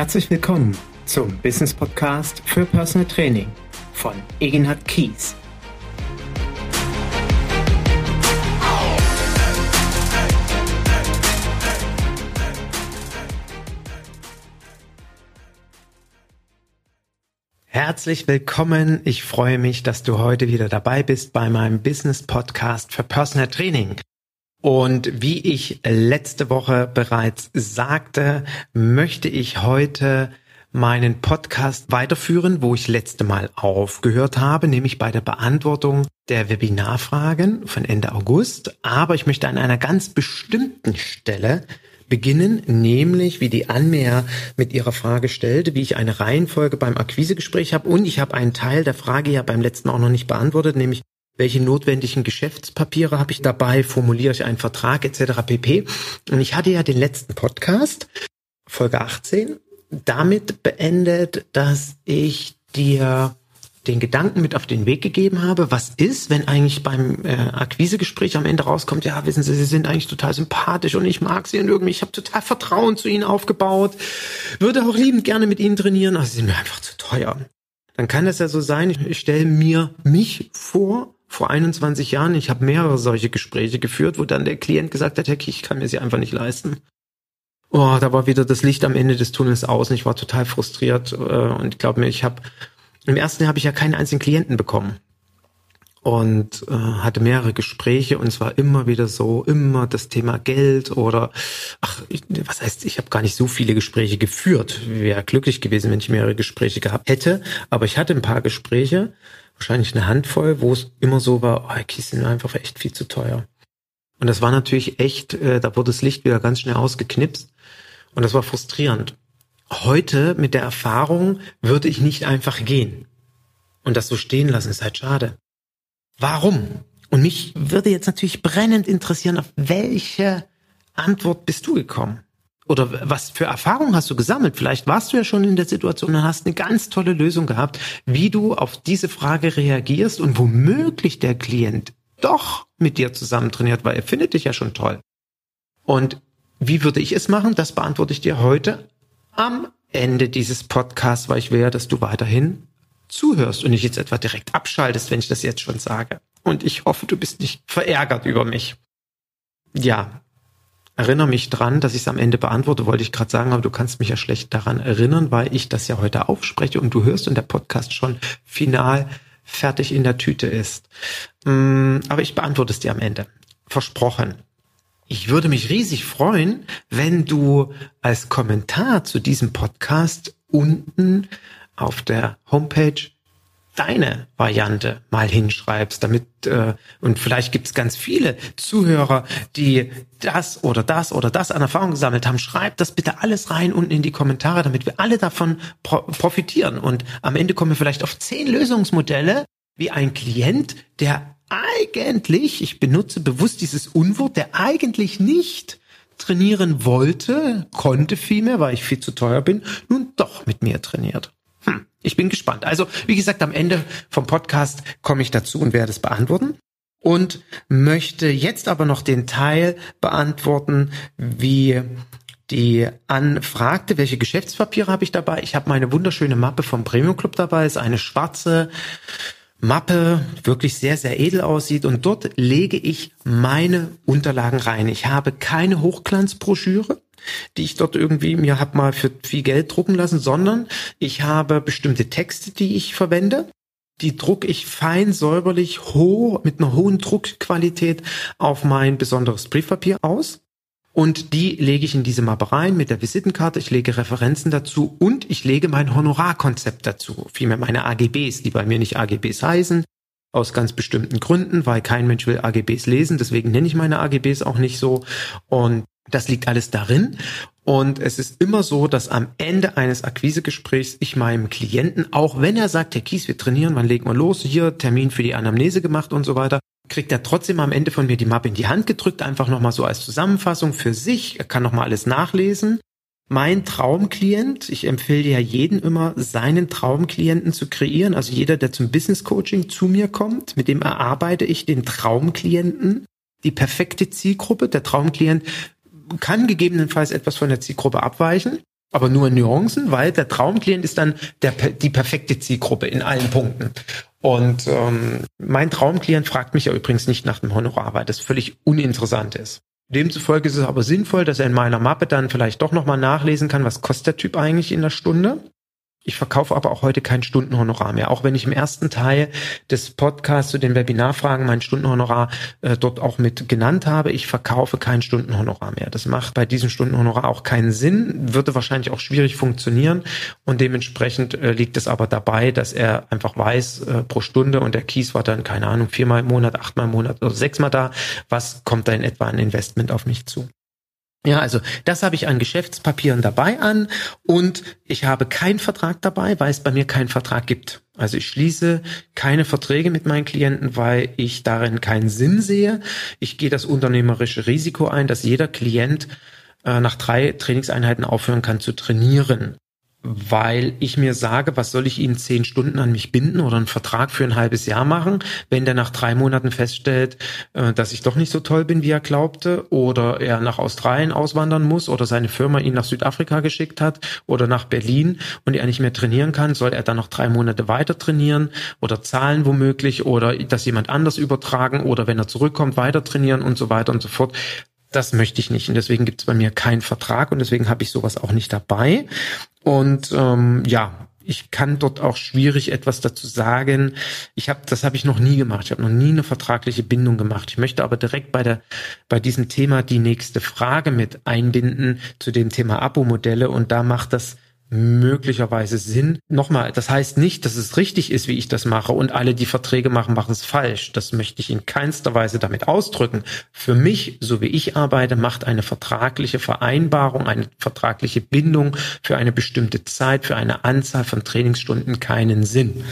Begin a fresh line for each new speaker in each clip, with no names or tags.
Herzlich willkommen zum Business Podcast für Personal Training von Egenhard Kies. Herzlich willkommen. Ich freue mich, dass du heute wieder dabei bist bei meinem Business Podcast für Personal Training. Und wie ich letzte Woche bereits sagte, möchte ich heute meinen Podcast weiterführen, wo ich letzte Mal aufgehört habe, nämlich bei der Beantwortung der Webinarfragen von Ende August. Aber ich möchte an einer ganz bestimmten Stelle beginnen, nämlich wie die Anne mit ihrer Frage stellte, wie ich eine Reihenfolge beim Akquisegespräch habe und ich habe einen Teil der Frage ja beim letzten auch noch nicht beantwortet, nämlich welche notwendigen Geschäftspapiere habe ich dabei, formuliere ich einen Vertrag etc. pp. Und ich hatte ja den letzten Podcast, Folge 18, damit beendet, dass ich dir den Gedanken mit auf den Weg gegeben habe, was ist, wenn eigentlich beim äh, Akquisegespräch am Ende rauskommt, ja, wissen Sie, Sie sind eigentlich total sympathisch und ich mag Sie und irgendwie, ich habe total Vertrauen zu Ihnen aufgebaut, würde auch liebend gerne mit Ihnen trainieren, aber Sie sind mir einfach zu teuer. Dann kann das ja so sein, ich, ich stelle mir mich vor vor 21 Jahren, ich habe mehrere solche Gespräche geführt, wo dann der Klient gesagt hat, Herr ich kann mir sie einfach nicht leisten. Oh, da war wieder das Licht am Ende des Tunnels aus und ich war total frustriert. Äh, und ich glaube mir, ich habe im ersten Jahr habe ich ja keinen einzigen Klienten bekommen und äh, hatte mehrere Gespräche und es war immer wieder so, immer das Thema Geld oder ach, ich, was heißt, ich habe gar nicht so viele Gespräche geführt. Wäre glücklich gewesen, wenn ich mehrere Gespräche gehabt hätte, aber ich hatte ein paar Gespräche wahrscheinlich eine Handvoll, wo es immer so war, oh, Kies sind einfach echt viel zu teuer. Und das war natürlich echt, äh, da wurde das Licht wieder ganz schnell ausgeknipst und das war frustrierend. Heute mit der Erfahrung würde ich nicht einfach gehen und das so stehen lassen, ist halt schade. Warum? Und mich würde jetzt natürlich brennend interessieren, auf welche Antwort bist du gekommen? oder was für Erfahrungen hast du gesammelt? Vielleicht warst du ja schon in der Situation und hast eine ganz tolle Lösung gehabt, wie du auf diese Frage reagierst und womöglich der Klient doch mit dir zusammen trainiert, weil er findet dich ja schon toll. Und wie würde ich es machen? Das beantworte ich dir heute am Ende dieses Podcasts, weil ich will ja, dass du weiterhin zuhörst und nicht jetzt etwa direkt abschaltest, wenn ich das jetzt schon sage. Und ich hoffe, du bist nicht verärgert über mich. Ja, erinnere mich dran, dass ich es am Ende beantworte, wollte ich gerade sagen, aber du kannst mich ja schlecht daran erinnern, weil ich das ja heute aufspreche und du hörst und der Podcast schon final fertig in der Tüte ist. Mm, aber ich beantworte es dir am Ende. Versprochen. Ich würde mich riesig freuen, wenn du als Kommentar zu diesem Podcast unten auf der Homepage deine Variante mal hinschreibst, damit äh, und vielleicht gibt es ganz viele Zuhörer, die das oder das oder das an Erfahrung gesammelt haben. Schreib das bitte alles rein unten in die Kommentare, damit wir alle davon pro profitieren und am Ende kommen wir vielleicht auf zehn Lösungsmodelle, wie ein Klient, der eigentlich, ich benutze bewusst dieses Unwort, der eigentlich nicht trainieren wollte, konnte vielmehr, weil ich viel zu teuer bin, nun doch mit mir trainiert. Ich bin gespannt. Also, wie gesagt, am Ende vom Podcast komme ich dazu und werde es beantworten. Und möchte jetzt aber noch den Teil beantworten, wie die anfragte, welche Geschäftspapiere habe ich dabei. Ich habe meine wunderschöne Mappe vom Premium Club dabei. ist eine schwarze Mappe, wirklich sehr, sehr edel aussieht. Und dort lege ich meine Unterlagen rein. Ich habe keine Hochglanzbroschüre die ich dort irgendwie mir hab mal für viel Geld drucken lassen, sondern ich habe bestimmte Texte, die ich verwende. Die druck ich fein säuberlich hoch mit einer hohen Druckqualität auf mein besonderes Briefpapier aus. Und die lege ich in diese Mappe rein mit der Visitenkarte. Ich lege Referenzen dazu und ich lege mein Honorarkonzept dazu. Vielmehr meine AGBs, die bei mir nicht AGBs heißen. Aus ganz bestimmten Gründen, weil kein Mensch will AGBs lesen. Deswegen nenne ich meine AGBs auch nicht so. Und das liegt alles darin. Und es ist immer so, dass am Ende eines Akquisegesprächs ich meinem Klienten, auch wenn er sagt, Herr Kies, wir trainieren, wann legen wir los, hier Termin für die Anamnese gemacht und so weiter, kriegt er trotzdem am Ende von mir die Mappe in die Hand gedrückt, einfach nochmal so als Zusammenfassung für sich. Er kann nochmal alles nachlesen. Mein Traumklient, ich empfehle ja jeden immer, seinen Traumklienten zu kreieren. Also jeder, der zum Business Coaching zu mir kommt, mit dem erarbeite ich den Traumklienten, die perfekte Zielgruppe. Der Traumklient kann gegebenenfalls etwas von der Zielgruppe abweichen. aber nur Nuancen, weil der Traumklient ist dann der, die perfekte Zielgruppe in allen Punkten. Und ähm, mein Traumklient fragt mich ja übrigens nicht nach dem Honorar, weil das völlig uninteressant ist. Demzufolge ist es aber sinnvoll, dass er in meiner Mappe dann vielleicht doch nochmal nachlesen kann, was kostet der Typ eigentlich in der Stunde. Ich verkaufe aber auch heute kein Stundenhonorar mehr, auch wenn ich im ersten Teil des Podcasts zu den Webinarfragen mein Stundenhonorar äh, dort auch mit genannt habe. Ich verkaufe kein Stundenhonorar mehr. Das macht bei diesem Stundenhonorar auch keinen Sinn, würde wahrscheinlich auch schwierig funktionieren und dementsprechend äh, liegt es aber dabei, dass er einfach weiß äh, pro Stunde und der Kies war dann, keine Ahnung, viermal im Monat, achtmal im Monat oder sechsmal da, was kommt da in etwa ein Investment auf mich zu. Ja, also das habe ich an Geschäftspapieren dabei an und ich habe keinen Vertrag dabei, weil es bei mir keinen Vertrag gibt. Also ich schließe keine Verträge mit meinen Klienten, weil ich darin keinen Sinn sehe. Ich gehe das unternehmerische Risiko ein, dass jeder Klient äh, nach drei Trainingseinheiten aufhören kann zu trainieren weil ich mir sage, was soll ich ihn zehn Stunden an mich binden oder einen Vertrag für ein halbes Jahr machen, wenn der nach drei Monaten feststellt, äh, dass ich doch nicht so toll bin, wie er glaubte, oder er nach Australien auswandern muss oder seine Firma ihn nach Südafrika geschickt hat oder nach Berlin und er nicht mehr trainieren kann, soll er dann noch drei Monate weiter trainieren oder zahlen womöglich oder das jemand anders übertragen oder wenn er zurückkommt, weiter trainieren und so weiter und so fort. Das möchte ich nicht und deswegen gibt es bei mir keinen Vertrag und deswegen habe ich sowas auch nicht dabei. Und ähm, ja, ich kann dort auch schwierig etwas dazu sagen. Ich habe, das habe ich noch nie gemacht. Ich habe noch nie eine vertragliche Bindung gemacht. Ich möchte aber direkt bei der, bei diesem Thema die nächste Frage mit einbinden zu dem Thema Abo-Modelle und da macht das möglicherweise Sinn. Nochmal, das heißt nicht, dass es richtig ist, wie ich das mache und alle, die Verträge machen, machen es falsch. Das möchte ich in keinster Weise damit ausdrücken. Für mich, so wie ich arbeite, macht eine vertragliche Vereinbarung, eine vertragliche Bindung für eine bestimmte Zeit, für eine Anzahl von Trainingsstunden keinen Sinn.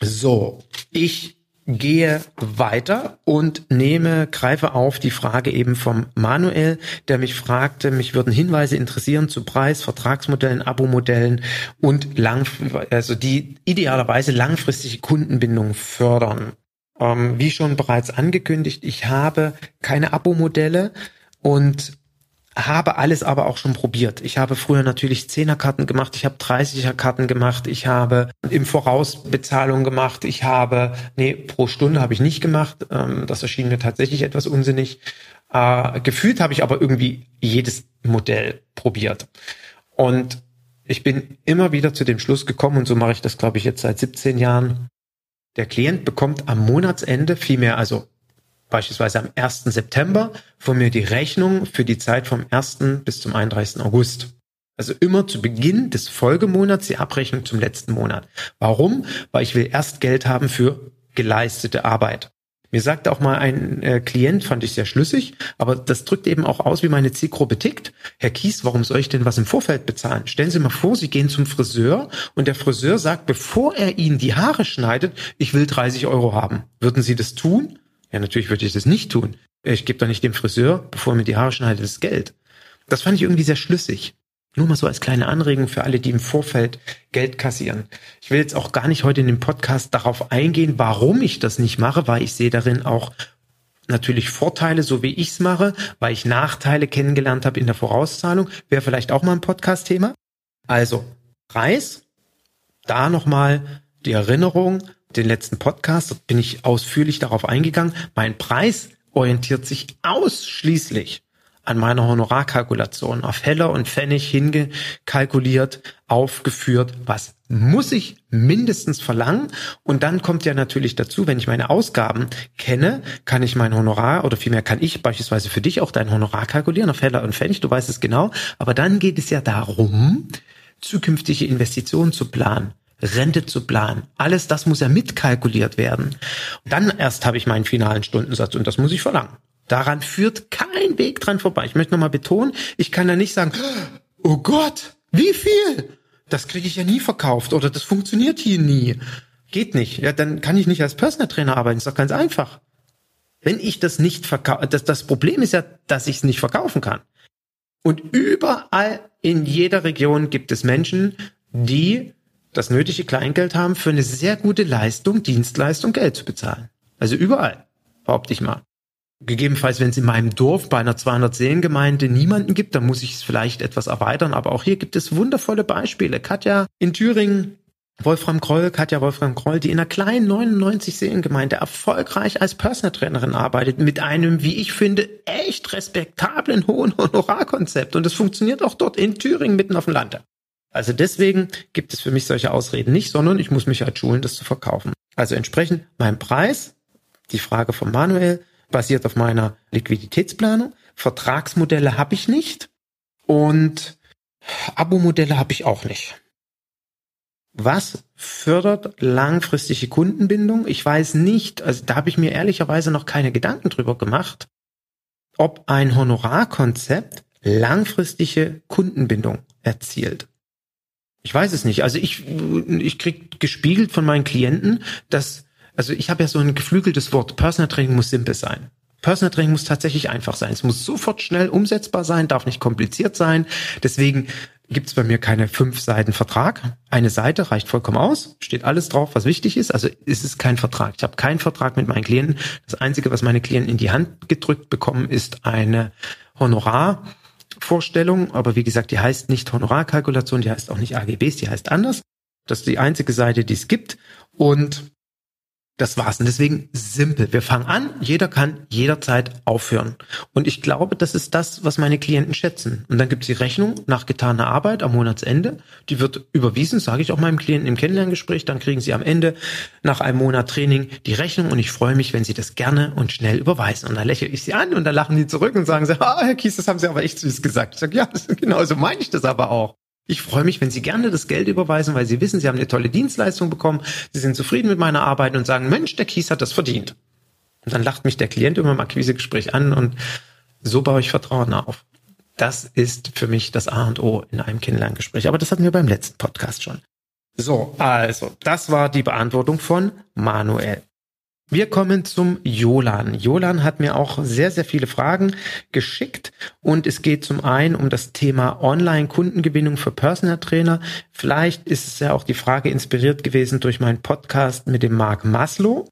So, ich gehe weiter und nehme, greife auf die Frage eben vom Manuel, der mich fragte, mich würden Hinweise interessieren zu Preis, Vertragsmodellen, Abo-Modellen und lang, also die idealerweise langfristige Kundenbindung fördern. Ähm, wie schon bereits angekündigt, ich habe keine Abo-Modelle und habe alles aber auch schon probiert. Ich habe früher natürlich Zehnerkarten gemacht, ich habe 30er Karten gemacht, ich habe im Voraus Bezahlung gemacht, ich habe, nee, pro Stunde habe ich nicht gemacht. Ähm, das erschien mir tatsächlich etwas unsinnig. Äh, gefühlt habe ich aber irgendwie jedes Modell probiert. Und ich bin immer wieder zu dem Schluss gekommen, und so mache ich das, glaube ich, jetzt seit 17 Jahren. Der Klient bekommt am Monatsende vielmehr, also beispielsweise am 1. September von mir die Rechnung für die Zeit vom 1. bis zum 31. August. Also immer zu Beginn des Folgemonats die Abrechnung zum letzten Monat. Warum? Weil ich will erst Geld haben für geleistete Arbeit. Mir sagte auch mal ein äh, Klient, fand ich sehr schlüssig, aber das drückt eben auch aus, wie meine Zielgruppe tickt. Herr Kies, warum soll ich denn was im Vorfeld bezahlen? Stellen Sie mal vor, Sie gehen zum Friseur und der Friseur sagt, bevor er Ihnen die Haare schneidet, ich will 30 Euro haben. Würden Sie das tun? Ja, natürlich würde ich das nicht tun. Ich gebe doch nicht dem Friseur, bevor er mir die Haare schneidet, das Geld. Das fand ich irgendwie sehr schlüssig. Nur mal so als kleine Anregung für alle, die im Vorfeld Geld kassieren. Ich will jetzt auch gar nicht heute in dem Podcast darauf eingehen, warum ich das nicht mache, weil ich sehe darin auch natürlich Vorteile, so wie ich es mache, weil ich Nachteile kennengelernt habe in der Vorauszahlung. Wäre vielleicht auch mal ein Podcast-Thema. Also Preis, da nochmal die Erinnerung, den letzten Podcast, dort bin ich ausführlich darauf eingegangen. Mein Preis orientiert sich ausschließlich an meiner Honorarkalkulation auf Heller und Pfennig hingekalkuliert, aufgeführt, was muss ich mindestens verlangen. Und dann kommt ja natürlich dazu, wenn ich meine Ausgaben kenne, kann ich mein Honorar oder vielmehr kann ich beispielsweise für dich auch dein Honorar kalkulieren auf Heller und Pfennig, du weißt es genau. Aber dann geht es ja darum, zukünftige Investitionen zu planen. Rente zu planen. Alles das muss ja mitkalkuliert werden. dann erst habe ich meinen finalen Stundensatz und das muss ich verlangen. Daran führt kein Weg dran vorbei. Ich möchte nochmal betonen, ich kann da nicht sagen, oh Gott, wie viel? Das kriege ich ja nie verkauft oder das funktioniert hier nie. Geht nicht. Ja, dann kann ich nicht als Personal Trainer arbeiten. Ist doch ganz einfach. Wenn ich das nicht verkaufe, das, das Problem ist ja, dass ich es nicht verkaufen kann. Und überall in jeder Region gibt es Menschen, die das nötige Kleingeld haben, für eine sehr gute Leistung, Dienstleistung Geld zu bezahlen. Also überall, behaupte ich mal. Gegebenenfalls, wenn es in meinem Dorf bei einer 200 Seelengemeinde niemanden gibt, dann muss ich es vielleicht etwas erweitern. Aber auch hier gibt es wundervolle Beispiele. Katja in Thüringen, Wolfram Kroll, Katja Wolfram Kroll, die in einer kleinen 99 Seelengemeinde erfolgreich als Personal Trainerin arbeitet, mit einem, wie ich finde, echt respektablen hohen Honorarkonzept. Und es funktioniert auch dort in Thüringen mitten auf dem Land. Also deswegen gibt es für mich solche Ausreden nicht, sondern ich muss mich halt schulen, das zu verkaufen. Also entsprechend mein Preis, die Frage von Manuel, basiert auf meiner Liquiditätsplanung. Vertragsmodelle habe ich nicht und Abo-Modelle habe ich auch nicht. Was fördert langfristige Kundenbindung? Ich weiß nicht, also da habe ich mir ehrlicherweise noch keine Gedanken drüber gemacht, ob ein Honorarkonzept langfristige Kundenbindung erzielt. Ich weiß es nicht. Also ich, ich krieg gespiegelt von meinen Klienten, dass also ich habe ja so ein geflügeltes Wort, Personal Training muss simpel sein. Personal Training muss tatsächlich einfach sein. Es muss sofort schnell umsetzbar sein, darf nicht kompliziert sein. Deswegen gibt es bei mir keine fünf Seiten Vertrag. Eine Seite reicht vollkommen aus, steht alles drauf, was wichtig ist. Also es ist kein Vertrag. Ich habe keinen Vertrag mit meinen Klienten. Das Einzige, was meine Klienten in die Hand gedrückt bekommen, ist eine Honorarvorstellung. Aber wie gesagt, die heißt nicht Honorarkalkulation, die heißt auch nicht AGBs, die heißt anders. Das ist die einzige Seite, die es gibt. Und das war's. Und deswegen simpel. Wir fangen an, jeder kann jederzeit aufhören. Und ich glaube, das ist das, was meine Klienten schätzen. Und dann gibt's die Rechnung nach getaner Arbeit am Monatsende. Die wird überwiesen, sage ich auch meinem Klienten im Kennenlerngespräch. Dann kriegen sie am Ende nach einem Monat Training die Rechnung und ich freue mich, wenn sie das gerne und schnell überweisen. Und dann lächle ich sie an und dann lachen die zurück und sagen sie, ah, Herr Kies, das haben Sie aber echt süß gesagt. Ich sage, ja, genau so meine ich das aber auch. Ich freue mich, wenn Sie gerne das Geld überweisen, weil Sie wissen, Sie haben eine tolle Dienstleistung bekommen, Sie sind zufrieden mit meiner Arbeit und sagen, Mensch, der Kies hat das verdient. Und dann lacht mich der Klient immer im Akquisegespräch an und so baue ich Vertrauen auf. Das ist für mich das A und O in einem Kennenlerngespräch. Aber das hatten wir beim letzten Podcast schon. So, also, das war die Beantwortung von Manuel. Wir kommen zum Jolan. Jolan hat mir auch sehr, sehr viele Fragen geschickt und es geht zum einen um das Thema Online-Kundengewinnung für Personal Trainer. Vielleicht ist es ja auch die Frage inspiriert gewesen durch meinen Podcast mit dem Mark Maslow.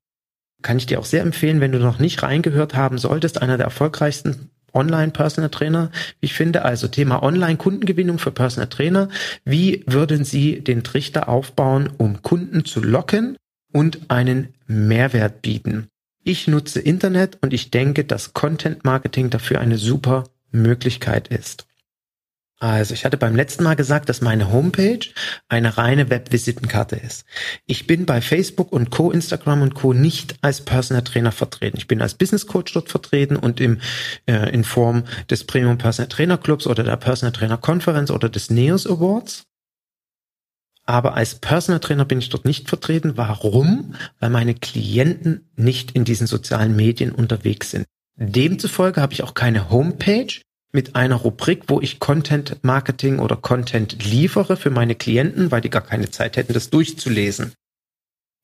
Kann ich dir auch sehr empfehlen, wenn du noch nicht reingehört haben solltest, einer der erfolgreichsten Online-Personal Trainer, ich finde. Also Thema Online-Kundengewinnung für Personal Trainer. Wie würden Sie den Trichter aufbauen, um Kunden zu locken? Und einen Mehrwert bieten. Ich nutze Internet und ich denke, dass Content Marketing dafür eine super Möglichkeit ist. Also ich hatte beim letzten Mal gesagt, dass meine Homepage eine reine Webvisitenkarte ist. Ich bin bei Facebook und Co, Instagram und Co nicht als Personal Trainer vertreten. Ich bin als Business Coach dort vertreten und im, äh, in Form des Premium Personal Trainer Clubs oder der Personal Trainer Konferenz oder des NEOS Awards aber als Personal Trainer bin ich dort nicht vertreten. Warum? Weil meine Klienten nicht in diesen sozialen Medien unterwegs sind. Demzufolge habe ich auch keine Homepage mit einer Rubrik, wo ich Content Marketing oder Content liefere für meine Klienten, weil die gar keine Zeit hätten, das durchzulesen.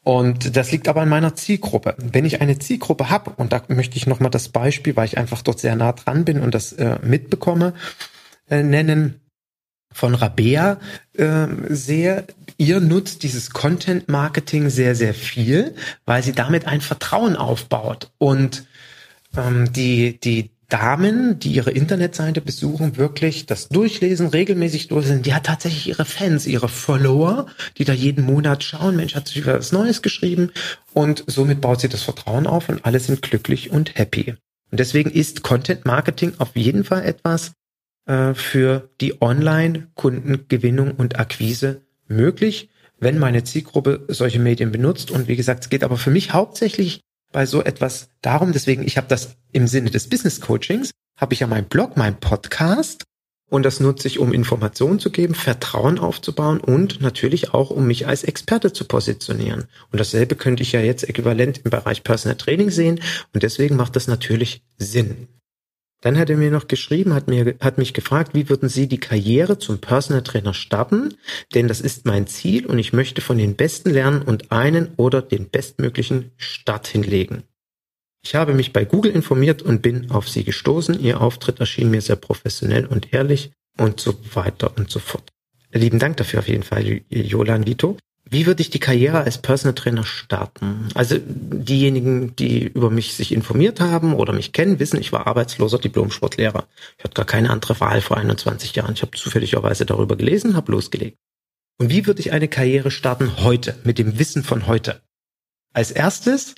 Und das liegt aber an meiner Zielgruppe. Wenn ich eine Zielgruppe habe, und da möchte ich nochmal das Beispiel, weil ich einfach dort sehr nah dran bin und das äh, mitbekomme, äh, nennen, von Rabea äh, sehe, ihr nutzt dieses Content Marketing sehr, sehr viel, weil sie damit ein Vertrauen aufbaut. Und ähm, die, die Damen, die ihre Internetseite besuchen, wirklich das durchlesen, regelmäßig durchlesen, die hat tatsächlich ihre Fans, ihre Follower, die da jeden Monat schauen, Mensch, hat sich wieder was Neues geschrieben und somit baut sie das Vertrauen auf und alle sind glücklich und happy. Und deswegen ist Content Marketing auf jeden Fall etwas, äh, für die Online-Kundengewinnung und Akquise möglich, wenn meine Zielgruppe solche Medien benutzt. Und wie gesagt, es geht aber für mich hauptsächlich bei so etwas darum, deswegen, ich habe das im Sinne des Business Coachings, habe ich ja meinen Blog, meinen Podcast und das nutze ich, um Informationen zu geben, Vertrauen aufzubauen und natürlich auch, um mich als Experte zu positionieren. Und dasselbe könnte ich ja jetzt äquivalent im Bereich Personal Training sehen und deswegen macht das natürlich Sinn. Dann hat er mir noch geschrieben, hat mir, hat mich gefragt, wie würden Sie die Karriere zum Personal Trainer starten? Denn das ist mein Ziel und ich möchte von den Besten lernen und einen oder den bestmöglichen Start hinlegen. Ich habe mich bei Google informiert und bin auf Sie gestoßen. Ihr Auftritt erschien mir sehr professionell und ehrlich und so weiter und so fort. Lieben Dank dafür auf jeden Fall, Jolan Vito. Wie würde ich die Karriere als Personal Trainer starten? Also diejenigen, die über mich sich informiert haben oder mich kennen, wissen, ich war arbeitsloser Diplom-Sportlehrer. Ich hatte gar keine andere Wahl vor 21 Jahren. Ich habe zufälligerweise darüber gelesen, habe losgelegt. Und wie würde ich eine Karriere starten heute, mit dem Wissen von heute? Als erstes,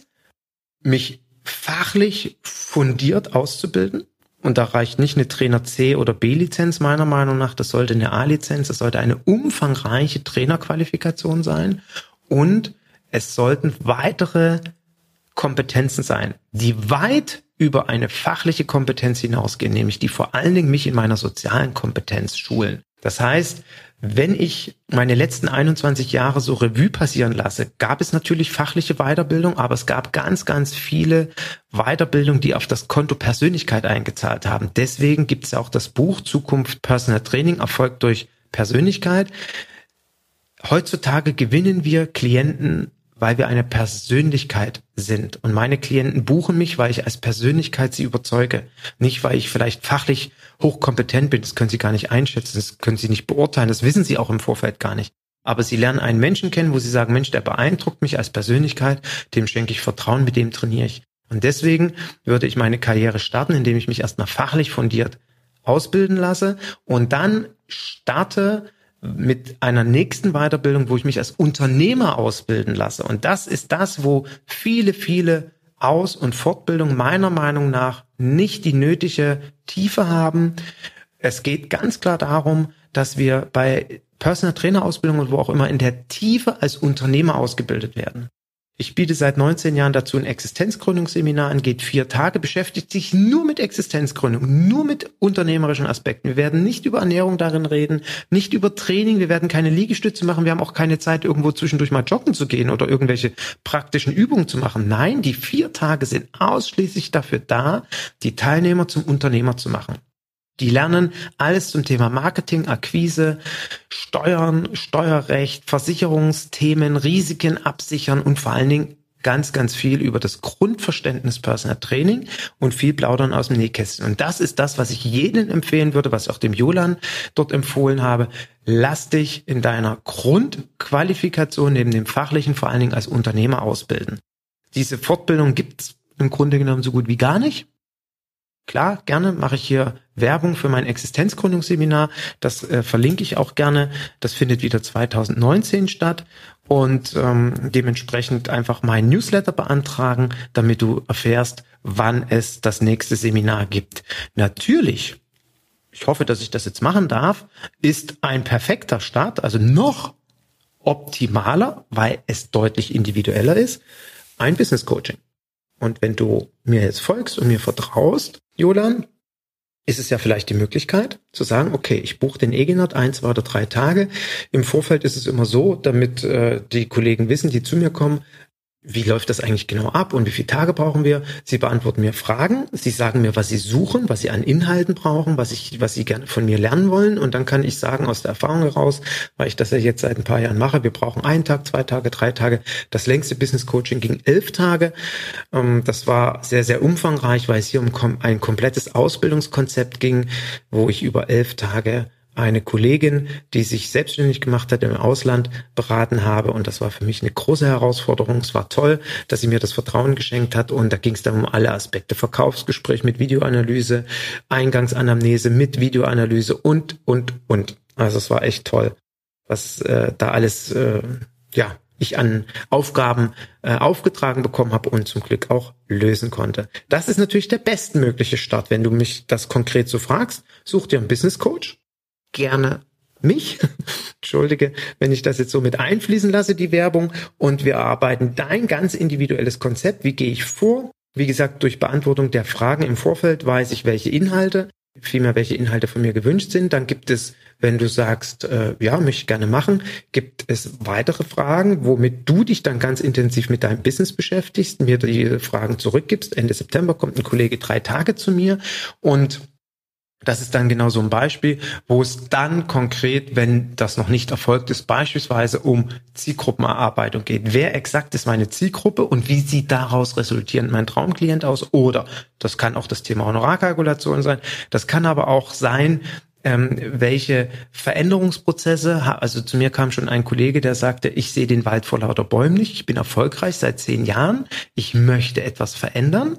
mich fachlich fundiert auszubilden. Und da reicht nicht eine Trainer C oder B-Lizenz meiner Meinung nach. Das sollte eine A-Lizenz. Das sollte eine umfangreiche Trainerqualifikation sein. Und es sollten weitere Kompetenzen sein, die weit über eine fachliche Kompetenz hinausgehen, nämlich die vor allen Dingen mich in meiner sozialen Kompetenz schulen. Das heißt, wenn ich meine letzten 21 Jahre so Revue passieren lasse, gab es natürlich fachliche Weiterbildung, aber es gab ganz, ganz viele Weiterbildungen, die auf das Konto Persönlichkeit eingezahlt haben. Deswegen gibt es auch das Buch Zukunft Personal Training, Erfolg durch Persönlichkeit. Heutzutage gewinnen wir Klienten weil wir eine Persönlichkeit sind. Und meine Klienten buchen mich, weil ich als Persönlichkeit sie überzeuge. Nicht, weil ich vielleicht fachlich hochkompetent bin. Das können sie gar nicht einschätzen. Das können sie nicht beurteilen. Das wissen sie auch im Vorfeld gar nicht. Aber sie lernen einen Menschen kennen, wo sie sagen, Mensch, der beeindruckt mich als Persönlichkeit. Dem schenke ich Vertrauen, mit dem trainiere ich. Und deswegen würde ich meine Karriere starten, indem ich mich erstmal fachlich fundiert ausbilden lasse und dann starte mit einer nächsten Weiterbildung, wo ich mich als Unternehmer ausbilden lasse. Und das ist das, wo viele, viele Aus- und Fortbildung meiner Meinung nach nicht die nötige Tiefe haben. Es geht ganz klar darum, dass wir bei Personal Trainer Ausbildung und wo auch immer in der Tiefe als Unternehmer ausgebildet werden. Ich biete seit 19 Jahren dazu ein Existenzgründungsseminar an, geht vier Tage, beschäftigt sich nur mit Existenzgründung, nur mit unternehmerischen Aspekten. Wir werden nicht über Ernährung darin reden, nicht über Training, wir werden keine Liegestütze machen, wir haben auch keine Zeit, irgendwo zwischendurch mal joggen zu gehen oder irgendwelche praktischen Übungen zu machen. Nein, die vier Tage sind ausschließlich dafür da, die Teilnehmer zum Unternehmer zu machen. Die lernen alles zum Thema Marketing, Akquise, Steuern, Steuerrecht, Versicherungsthemen, Risiken absichern und vor allen Dingen ganz, ganz viel über das Grundverständnis Personal Training und viel plaudern aus dem Nähkästchen. Und das ist das, was ich jedem empfehlen würde, was ich auch dem Jolan dort empfohlen habe. Lass dich in deiner Grundqualifikation neben dem fachlichen vor allen Dingen als Unternehmer ausbilden. Diese Fortbildung gibt's im Grunde genommen so gut wie gar nicht. Klar, gerne mache ich hier Werbung für mein Existenzgründungsseminar. Das äh, verlinke ich auch gerne. Das findet wieder 2019 statt. Und ähm, dementsprechend einfach mein Newsletter beantragen, damit du erfährst, wann es das nächste Seminar gibt. Natürlich, ich hoffe, dass ich das jetzt machen darf, ist ein perfekter Start, also noch optimaler, weil es deutlich individueller ist, ein Business Coaching. Und wenn du mir jetzt folgst und mir vertraust, Jolan, ist es ja vielleicht die Möglichkeit zu sagen, okay, ich buche den Egenert ein, zwei oder drei Tage. Im Vorfeld ist es immer so, damit äh, die Kollegen wissen, die zu mir kommen, wie läuft das eigentlich genau ab und wie viele Tage brauchen wir? Sie beantworten mir Fragen, sie sagen mir, was sie suchen, was sie an Inhalten brauchen, was ich, was sie gerne von mir lernen wollen und dann kann ich sagen aus der Erfahrung heraus, weil ich das ja jetzt seit ein paar Jahren mache, wir brauchen einen Tag, zwei Tage, drei Tage. Das längste Business Coaching ging elf Tage. Ähm, das war sehr, sehr umfangreich, weil es hier um ein komplettes Ausbildungskonzept ging, wo ich über elf Tage eine Kollegin, die sich selbstständig gemacht hat im Ausland, beraten habe. Und das war für mich eine große Herausforderung. Es war toll, dass sie mir das Vertrauen geschenkt hat. Und da ging es dann um alle Aspekte. Verkaufsgespräch mit Videoanalyse, Eingangsanamnese mit Videoanalyse und, und, und. Also es war echt toll, was äh, da alles, äh, ja, ich an Aufgaben äh, aufgetragen bekommen habe und zum Glück auch lösen konnte. Das ist natürlich der bestmögliche Start. Wenn du mich das konkret so fragst, such dir einen Business Coach gerne mich. Entschuldige, wenn ich das jetzt so mit einfließen lasse, die Werbung. Und wir arbeiten dein ganz individuelles Konzept. Wie gehe ich vor? Wie gesagt, durch Beantwortung der Fragen im Vorfeld weiß ich, welche Inhalte, vielmehr welche Inhalte von mir gewünscht sind. Dann gibt es, wenn du sagst, äh, ja, möchte ich gerne machen, gibt es weitere Fragen, womit du dich dann ganz intensiv mit deinem Business beschäftigst, mir die Fragen zurückgibst. Ende September kommt ein Kollege drei Tage zu mir und das ist dann genau so ein Beispiel, wo es dann konkret, wenn das noch nicht erfolgt ist, beispielsweise um Zielgruppenerarbeitung geht. Wer exakt ist meine Zielgruppe und wie sieht daraus resultierend mein Traumklient aus? Oder das kann auch das Thema Honorarkalkulation sein. Das kann aber auch sein, ähm, welche Veränderungsprozesse, also zu mir kam schon ein Kollege, der sagte, ich sehe den Wald vor lauter Bäumen nicht, ich bin erfolgreich seit zehn Jahren, ich möchte etwas verändern.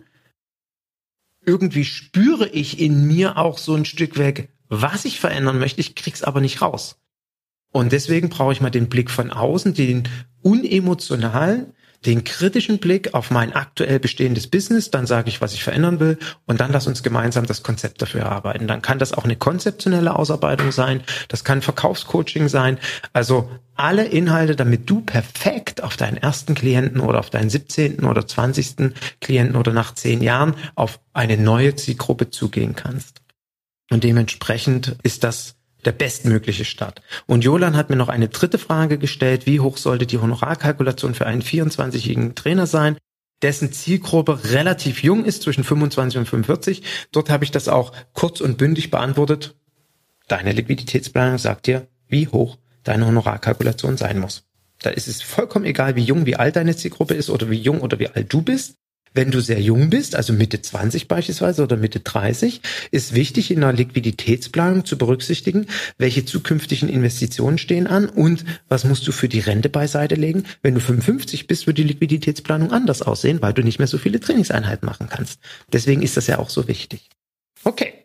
Irgendwie spüre ich in mir auch so ein Stück weg, was ich verändern möchte, ich krieg's aber nicht raus. Und deswegen brauche ich mal den Blick von außen, den unemotionalen, den kritischen Blick auf mein aktuell bestehendes Business, dann sage ich, was ich verändern will und dann lass uns gemeinsam das Konzept dafür erarbeiten. Dann kann das auch eine konzeptionelle Ausarbeitung sein, das kann Verkaufscoaching sein, also alle Inhalte, damit du perfekt auf deinen ersten Klienten oder auf deinen 17. oder 20. Klienten oder nach zehn Jahren auf eine neue Zielgruppe zugehen kannst. Und dementsprechend ist das der bestmögliche Start. Und Jolan hat mir noch eine dritte Frage gestellt. Wie hoch sollte die Honorarkalkulation für einen 24-jährigen Trainer sein? dessen Zielgruppe relativ jung ist, zwischen 25 und 45. Dort habe ich das auch kurz und bündig beantwortet. Deine Liquiditätsplanung sagt dir, wie hoch deine Honorarkalkulation sein muss. Da ist es vollkommen egal, wie jung, wie alt deine Zielgruppe ist oder wie jung oder wie alt du bist. Wenn du sehr jung bist, also Mitte 20 beispielsweise oder Mitte 30, ist wichtig in einer Liquiditätsplanung zu berücksichtigen, welche zukünftigen Investitionen stehen an und was musst du für die Rente beiseite legen. Wenn du 55 bist, wird die Liquiditätsplanung anders aussehen, weil du nicht mehr so viele Trainingseinheiten machen kannst. Deswegen ist das ja auch so wichtig. Okay.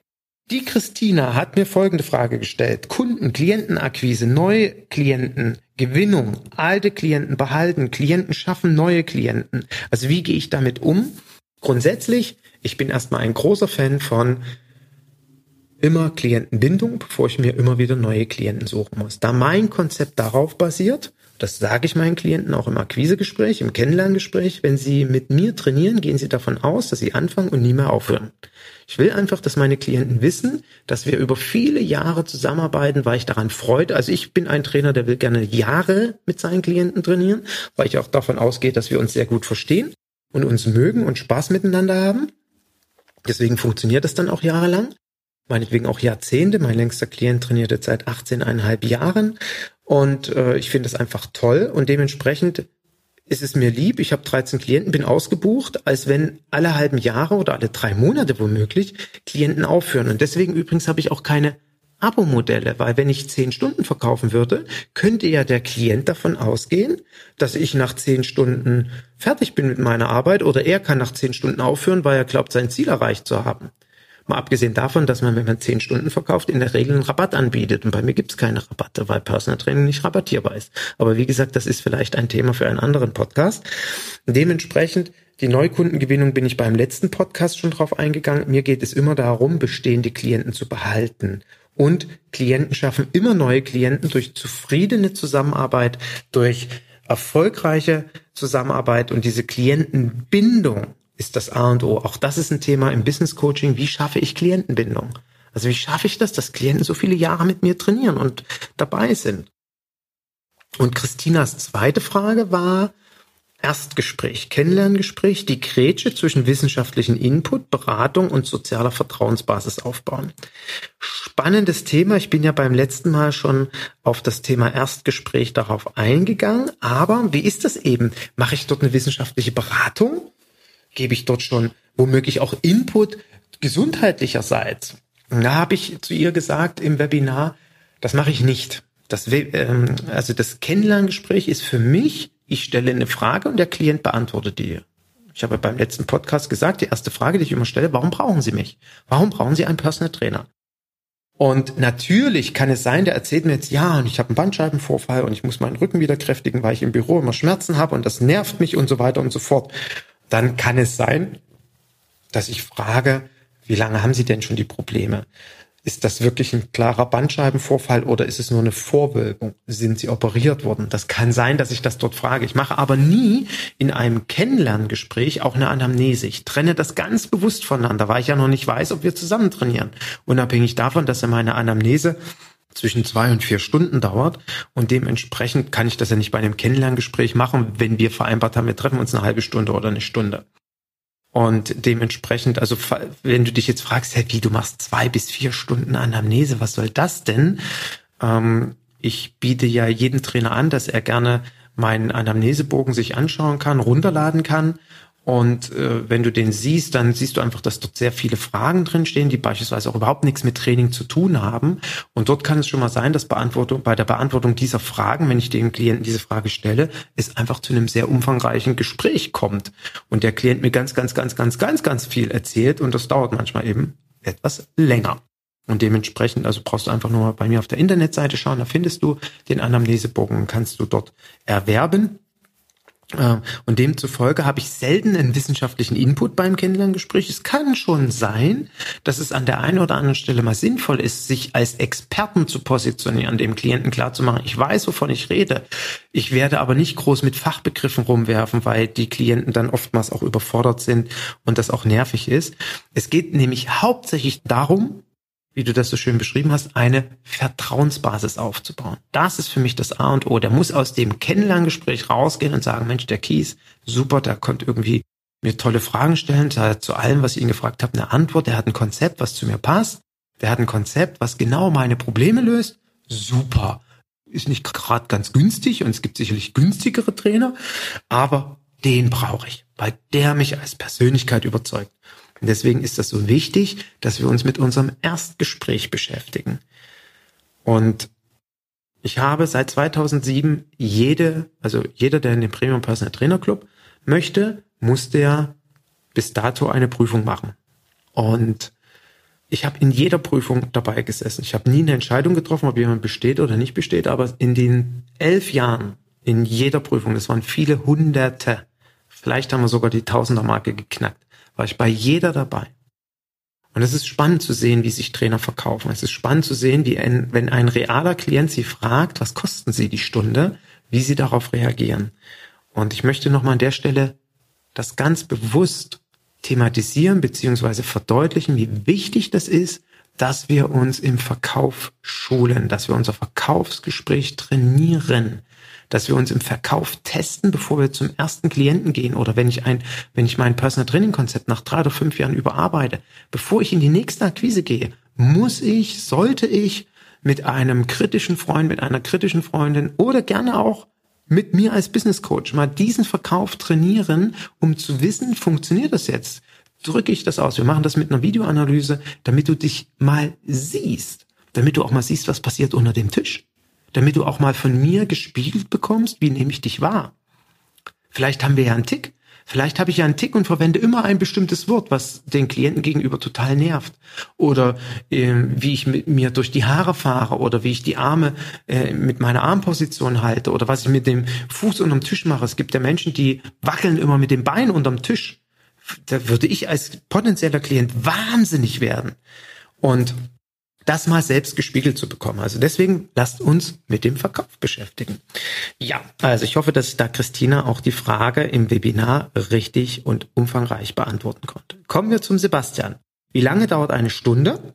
Die Christina hat mir folgende Frage gestellt. Kunden, Klientenakquise, neue Klienten, Gewinnung, alte Klienten behalten, Klienten schaffen neue Klienten. Also wie gehe ich damit um? Grundsätzlich, ich bin erstmal ein großer Fan von immer Klientenbindung, bevor ich mir immer wieder neue Klienten suchen muss. Da mein Konzept darauf basiert, das sage ich meinen Klienten auch im Akquisegespräch, im Kennenlerngespräch. Wenn sie mit mir trainieren, gehen sie davon aus, dass sie anfangen und nie mehr aufhören. Ich will einfach, dass meine Klienten wissen, dass wir über viele Jahre zusammenarbeiten, weil ich daran freue. Also ich bin ein Trainer, der will gerne Jahre mit seinen Klienten trainieren, weil ich auch davon ausgehe, dass wir uns sehr gut verstehen und uns mögen und Spaß miteinander haben. Deswegen funktioniert das dann auch jahrelang meinetwegen auch Jahrzehnte. Mein längster Klient trainiert jetzt seit 18,5 Jahren und äh, ich finde es einfach toll und dementsprechend ist es mir lieb. Ich habe 13 Klienten, bin ausgebucht, als wenn alle halben Jahre oder alle drei Monate womöglich Klienten aufhören. Und deswegen übrigens habe ich auch keine Abo-Modelle, weil wenn ich zehn Stunden verkaufen würde, könnte ja der Klient davon ausgehen, dass ich nach zehn Stunden fertig bin mit meiner Arbeit oder er kann nach zehn Stunden aufhören, weil er glaubt, sein Ziel erreicht zu haben. Mal abgesehen davon, dass man, wenn man zehn Stunden verkauft, in der Regel einen Rabatt anbietet. Und bei mir gibt's keine Rabatte, weil Personal Training nicht rabattierbar ist. Aber wie gesagt, das ist vielleicht ein Thema für einen anderen Podcast. Dementsprechend die Neukundengewinnung bin ich beim letzten Podcast schon drauf eingegangen. Mir geht es immer darum, bestehende Klienten zu behalten. Und Klienten schaffen immer neue Klienten durch zufriedene Zusammenarbeit, durch erfolgreiche Zusammenarbeit und diese Klientenbindung ist das A und O. Auch das ist ein Thema im Business Coaching. Wie schaffe ich Klientenbindung? Also wie schaffe ich das, dass Klienten so viele Jahre mit mir trainieren und dabei sind? Und Christinas zweite Frage war Erstgespräch, Kennenlerngespräch, die Grätsche zwischen wissenschaftlichen Input, Beratung und sozialer Vertrauensbasis aufbauen. Spannendes Thema. Ich bin ja beim letzten Mal schon auf das Thema Erstgespräch darauf eingegangen. Aber wie ist das eben? Mache ich dort eine wissenschaftliche Beratung? Gebe ich dort schon womöglich auch Input gesundheitlicherseits. Da habe ich zu ihr gesagt im Webinar, das mache ich nicht. Das, ähm, also das Kennenlerngespräch ist für mich, ich stelle eine Frage und der Klient beantwortet die. Ich habe beim letzten Podcast gesagt, die erste Frage, die ich immer stelle, warum brauchen Sie mich? Warum brauchen Sie einen Personal Trainer? Und natürlich kann es sein, der erzählt mir jetzt, ja, und ich habe einen Bandscheibenvorfall und ich muss meinen Rücken wieder kräftigen, weil ich im Büro immer Schmerzen habe und das nervt mich und so weiter und so fort dann kann es sein, dass ich frage, wie lange haben Sie denn schon die Probleme? Ist das wirklich ein klarer Bandscheibenvorfall oder ist es nur eine Vorwölbung? Sind Sie operiert worden? Das kann sein, dass ich das dort frage. Ich mache aber nie in einem Kennenlerngespräch auch eine Anamnese. Ich trenne das ganz bewusst voneinander, weil ich ja noch nicht weiß, ob wir zusammen trainieren. Unabhängig davon, dass er meine Anamnese zwischen zwei und vier Stunden dauert und dementsprechend kann ich das ja nicht bei einem Kennenlerngespräch machen, wenn wir vereinbart haben, wir treffen uns eine halbe Stunde oder eine Stunde. Und dementsprechend, also wenn du dich jetzt fragst, hey, wie du machst zwei bis vier Stunden Anamnese, was soll das denn? Ähm, ich biete ja jedem Trainer an, dass er gerne meinen Anamnesebogen sich anschauen kann, runterladen kann Und äh, wenn du den siehst, dann siehst du einfach, dass dort sehr viele Fragen drinstehen, die beispielsweise auch überhaupt nichts mit Training zu tun haben. Und dort kann es schon mal sein, dass Beantwortung, bei der Beantwortung dieser Fragen, wenn ich dem Klienten diese Frage stelle, es einfach zu einem sehr umfangreichen Gespräch kommt. Und der Klient mir ganz, ganz, ganz, ganz, ganz, ganz viel erzählt und das dauert manchmal eben etwas länger. Und dementsprechend, also brauchst du einfach nur mal bei mir auf der Internetseite schauen, da findest du den Anamnesebogen und kannst du dort erwerben. Äh, und demzufolge habe ich selten einen wissenschaftlichen Input beim Kennenlerngespräch. Es kann schon sein, dass es an der einen oder anderen Stelle mal sinnvoll ist, sich als Experten zu positionieren, dem Klienten klarzumachen, ich weiß, wovon ich rede. Ich werde aber nicht groß mit Fachbegriffen rumwerfen, weil die Klienten dann oftmals auch überfordert sind und das auch nervig ist. Es geht nämlich hauptsächlich darum, wie du das so schön beschrieben hast, eine Vertrauensbasis aufzubauen. Das ist für mich das A und O. Der muss aus dem Kennenlerngespräch rausgehen und sagen, Mensch, der Kies, super, der konnte irgendwie mir tolle Fragen stellen, der hat zu allem, was ich ihn gefragt habe, eine Antwort, der hat ein Konzept, was zu mir passt, der hat ein Konzept, was genau meine Probleme löst, super. Ist nicht gerade ganz günstig und es gibt sicherlich günstigere Trainer, aber den brauche ich, weil der mich als Persönlichkeit überzeugt. Und deswegen ist das so wichtig, dass wir uns mit unserem Erstgespräch beschäftigen. Und ich habe seit 2007 jede, also jeder, der in den Premium Personal Trainer Club möchte, muss der bis dato eine Prüfung machen. Und ich habe in jeder Prüfung dabei gesessen. Ich habe nie eine Entscheidung getroffen, ob jemand besteht oder nicht besteht, aber in den elf Jahren, in jeder Prüfung, das waren viele Hunderte, vielleicht haben wir sogar die Tausender-Marke geknackt, war ich bei jeder dabei. Und es ist spannend zu sehen, wie sich Trainer verkaufen. Es ist spannend zu sehen, wie ein, wenn ein realer Klient sie fragt, was kosten sie die Stunde, wie sie darauf reagieren. Und ich möchte nochmal an der Stelle das ganz bewusst thematisieren beziehungsweise verdeutlichen, wie wichtig das ist, dass wir uns im Verkauf schulen, dass wir unser Verkaufsgespräch trainieren, dass wir uns im Verkauf testen, bevor wir zum ersten Klienten gehen oder wenn ich ein, wenn ich mein Personal Training Konzept nach drei oder fünf Jahren überarbeite, bevor ich in die nächste Akquise gehe, muss ich, sollte ich mit einem kritischen Freund, mit einer kritischen Freundin oder gerne auch mit mir als Business Coach mal diesen Verkauf trainieren, um zu wissen, funktioniert das jetzt? Drücke ich das aus? Wir machen das mit einer Videoanalyse, damit du dich mal siehst, damit du auch mal siehst, was passiert unter dem Tisch damit du auch mal von mir gespiegelt bekommst, wie nehme ich dich wahr. Vielleicht haben wir ja einen Tick. Vielleicht habe ich ja einen Tick und verwende immer ein bestimmtes Wort, was den Klienten gegenüber total nervt. Oder äh, wie ich mit mir durch die Haare fahre oder wie ich die Arme äh, mit meiner Armposition halte oder was ich mit dem Fuß unterm Tisch mache. Es gibt ja Menschen, die wackeln immer mit dem Bein unterm Tisch. Da würde ich als potenzieller Klient wahnsinnig werden. Und das mal selbst gespiegelt zu bekommen. Also deswegen lasst uns mit dem Verkauf beschäftigen. Ja, also ich hoffe, dass ich da Christina auch die Frage im Webinar richtig und umfangreich beantworten konnte. Kommen wir zum Sebastian. Wie lange dauert eine Stunde?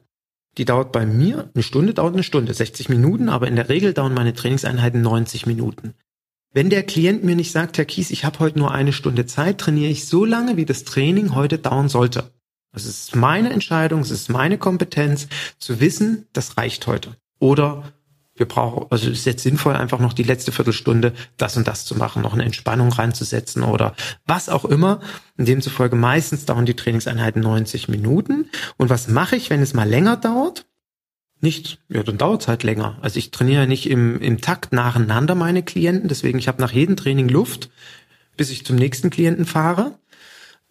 Die dauert bei mir, eine Stunde dauert eine Stunde, 60 Minuten, aber in der Regel dauern meine Trainingseinheiten 90 Minuten. Wenn der Klient mir nicht sagt, Herr Kies, ich habe heute nur eine Stunde Zeit, trainiere ich so lange, wie das Training heute dauern sollte. Es ist meine Entscheidung, es ist meine Kompetenz zu wissen, das reicht heute. Oder wir brauchen, also es ist jetzt sinnvoll, einfach noch die letzte Viertelstunde das und das zu machen, noch eine Entspannung reinzusetzen oder was auch immer. Und demzufolge meistens dauern die Trainingseinheiten 90 Minuten. Und was mache ich, wenn es mal länger dauert? Nicht, ja, dann dauert es halt länger. Also ich trainiere nicht im, im Takt nacheinander meine Klienten, deswegen ich habe nach jedem Training Luft, bis ich zum nächsten Klienten fahre.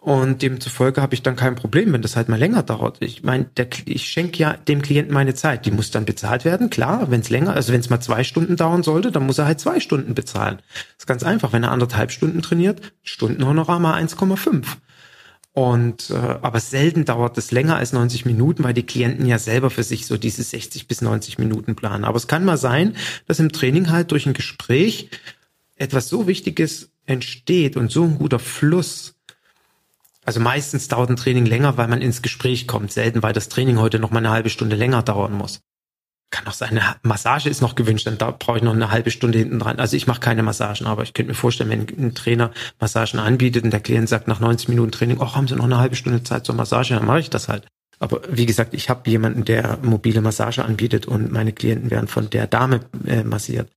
Und demzufolge habe ich dann kein Problem, wenn das halt mal länger dauert. Ich meine, ich schenke ja dem Klienten meine Zeit. Die muss dann bezahlt werden, klar. Wenn es länger, also wenn es mal zwei Stunden dauern sollte, dann muss er halt zwei Stunden bezahlen. Das ist ganz einfach. Wenn er anderthalb Stunden trainiert, Stundenhonorar mal 1,5. Und äh, aber selten dauert es länger als 90 Minuten, weil die Klienten ja selber für sich so diese 60 bis 90 Minuten planen. Aber es kann mal sein, dass im Training halt durch ein Gespräch etwas so Wichtiges entsteht und so ein guter Fluss, also meistens dauert ein Training länger, weil man ins Gespräch kommt. Selten, weil das Training heute noch mal eine halbe Stunde länger dauern muss. Kann auch sein, eine Massage ist noch gewünscht, dann da brauche ich noch eine halbe Stunde hinten dran. Also ich mache keine Massagen, aber ich könnte mir vorstellen, wenn ein Trainer Massagen anbietet und der Klient sagt nach 90 Minuten Training, oh, haben Sie noch eine halbe Stunde Zeit zur Massage, dann mache ich das halt. Aber wie gesagt, ich habe jemanden, der mobile Massage anbietet und meine Klienten werden von der Dame äh, massiert.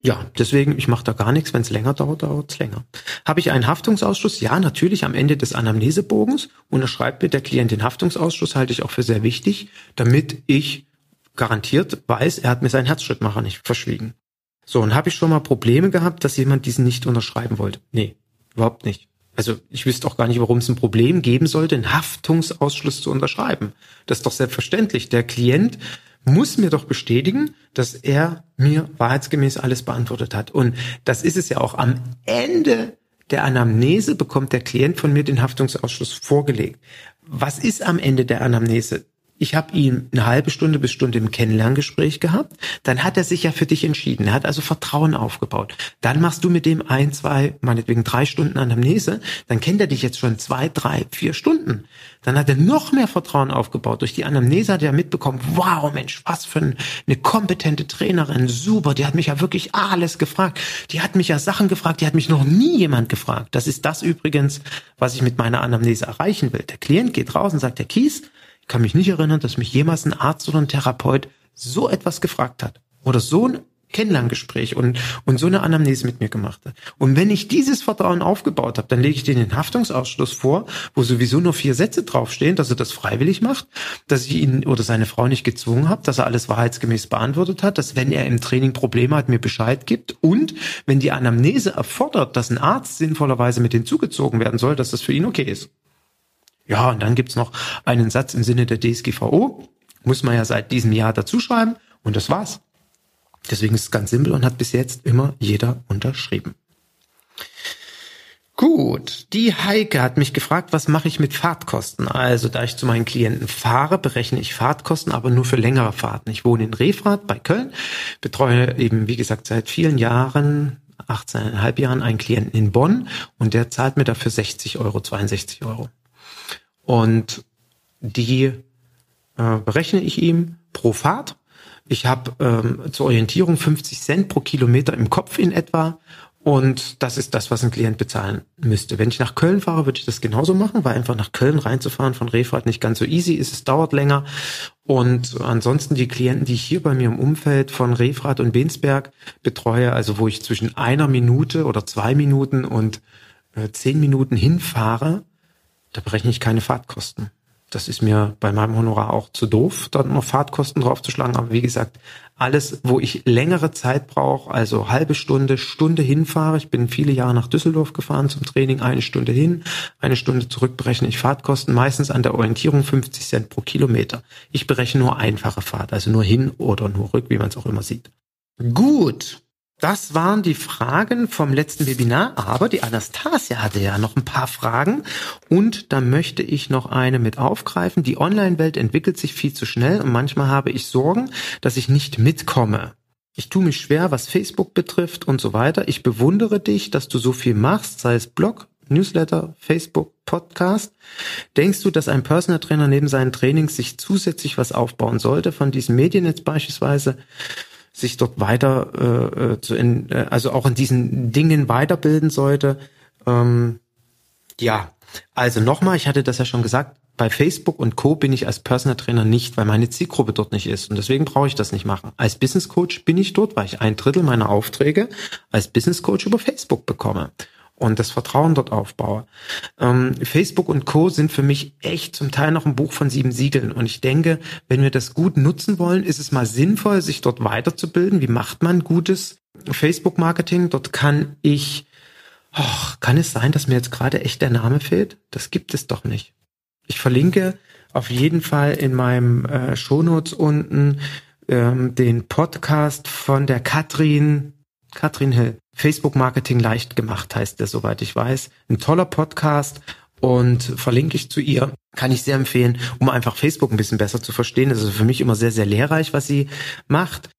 Ja, deswegen, ich mache da gar nichts. Wenn es länger dauert, dauert es länger. Habe ich einen Haftungsausschuss? Ja, natürlich am Ende des Anamnesebogens unterschreibt mir der Klient den Haftungsausschuss, halte ich auch für sehr wichtig, damit ich garantiert weiß, er hat mir seinen Herzschrittmacher nicht verschwiegen. So, und habe ich schon mal Probleme gehabt, dass jemand diesen nicht unterschreiben wollte? Nee, überhaupt nicht. Also ich wüsste auch gar nicht, warum es ein Problem geben sollte, einen Haftungsausschluss zu unterschreiben. Das ist doch selbstverständlich. Der Klient muss mir doch bestätigen, dass er mir wahrheitsgemäß alles beantwortet hat. Und das ist es ja auch. Am Ende der Anamnese bekommt der Klient von mir den Haftungsausschluss vorgelegt. Was ist am Ende der Anamnese? Ich habe ihn eine halbe Stunde bis Stunde im Kennenlerngespräch gehabt. Dann hat er sich ja für dich entschieden. Er hat also Vertrauen aufgebaut. Dann machst du mit dem ein, zwei, meinetwegen drei Stunden Anamnese. Dann kennt er dich jetzt schon zwei, drei, vier Stunden. Dann hat er noch mehr Vertrauen aufgebaut. Durch die Anamnese hat er mitbekommen, wow, Mensch, was für eine kompetente Trainerin. Super, die hat mich ja wirklich alles gefragt. Die hat mich ja Sachen gefragt, die hat mich noch nie jemand gefragt. Das ist das übrigens, was ich mit meiner Anamnese erreichen will. Der Klient geht raus und sagt, der Kies, kann mich nicht erinnern, dass mich jemals ein Arzt oder ein Therapeut so etwas gefragt hat. Oder so ein Kennenlerngespräch und, und so eine Anamnese mit mir gemacht hat. Und wenn ich dieses Vertrauen aufgebaut habe, dann lege ich den Haftungsausschluss vor, wo sowieso nur vier Sätze draufstehen, dass er das freiwillig macht, dass ich ihn oder seine Frau nicht gezwungen habe, dass er alles wahrheitsgemäß beantwortet hat, dass wenn er im Training Probleme hat, mir Bescheid gibt und wenn die Anamnese erfordert, dass ein Arzt sinnvollerweise mit hinzugezogen werden soll, dass das für ihn okay ist. Ja, und dann gibt's noch einen Satz im Sinne der DSGVO, muss man ja seit diesem Jahr dazuschreiben und das war's. Deswegen ist es ganz simpel und hat bis jetzt immer jeder unterschrieben. Gut, die Heike hat mich gefragt, was mache ich mit Fahrtkosten? Also, da ich zu meinen Klienten fahre, berechne ich Fahrtkosten, aber nur für längere Fahrten. Ich wohne in Refrath bei Köln, betreue eben, wie gesagt, seit vielen Jahren, 18,5 Jahren einen Klienten in Bonn und der zahlt mir dafür 60 Euro, 62 Euro. Und die äh, berechne ich ihm pro Fahrt. Ich habe ähm, zur Orientierung 50 Cent pro Kilometer im Kopf in etwa. Und das ist das, was ein Klient bezahlen müsste. Wenn ich nach Köln fahre, würde ich das genauso machen, weil einfach nach Köln reinzufahren von Refrat nicht ganz so easy ist. Es dauert länger. Und ansonsten die Klienten, die ich hier bei mir im Umfeld von Refrat und Bensberg betreue, also wo ich zwischen einer Minute oder zwei Minuten und äh, zehn Minuten hinfahre, da berechne ich keine Fahrtkosten. Das ist mir bei meinem Honorar auch zu doof, dort noch Fahrtkosten draufzuschlagen. Aber wie gesagt, alles, wo ich längere Zeit brauche, also halbe Stunde, Stunde hinfahre. Ich bin viele Jahre nach Düsseldorf gefahren zum Training, eine Stunde hin, eine Stunde zurück berechne ich Fahrtkosten, meistens an der Orientierung 50 Cent pro Kilometer. Ich berechne nur einfache Fahrt, also nur hin oder nur rück, wie man es auch immer sieht. Gut. Das waren die Fragen vom letzten Webinar, aber die Anastasia hatte ja noch ein paar Fragen und da möchte ich noch eine mit aufgreifen. Die Online-Welt entwickelt sich viel zu schnell und manchmal habe ich Sorgen, dass ich nicht mitkomme. Ich tue mich schwer, was Facebook betrifft und so weiter. Ich bewundere dich, dass du so viel machst, sei es Blog, Newsletter, Facebook, Podcast. Denkst du, dass ein Personal Trainer neben seinen Trainings sich zusätzlich was aufbauen sollte von diesem Mediennetz beispielsweise? Sich dort weiter äh, äh, zu in, äh, also auch in diesen Dingen weiterbilden sollte. Ähm, ja, also nochmal, ich hatte das ja schon gesagt, bei Facebook und Co. bin ich als Personal Trainer nicht, weil meine Zielgruppe dort nicht ist. Und deswegen brauche ich das nicht machen. Als Business Coach bin ich dort, weil ich ein Drittel meiner Aufträge als Business Coach über Facebook bekomme und das Vertrauen dort aufbaue. Ähm, Facebook und Co. sind für mich echt zum Teil noch ein Buch von sieben Siegeln. Und ich denke, wenn wir das gut nutzen wollen, ist es mal sinnvoll, sich dort weiterzubilden. Wie macht man gutes Facebook-Marketing? Dort kann ich, oh, kann es sein, dass mir jetzt gerade echt der Name fehlt? Das gibt es doch nicht. Ich verlinke auf jeden Fall in meinem äh, Shownotes unten ähm, den Podcast von der Katrin, Katrin Hill. Facebook Marketing leicht gemacht heißt der, soweit ich weiß. Ein toller Podcast und verlinke ich zu ihr. Kann ich sehr empfehlen, um einfach Facebook ein bisschen besser zu verstehen. Das ist für mich immer sehr, sehr lehrreich, was sie macht.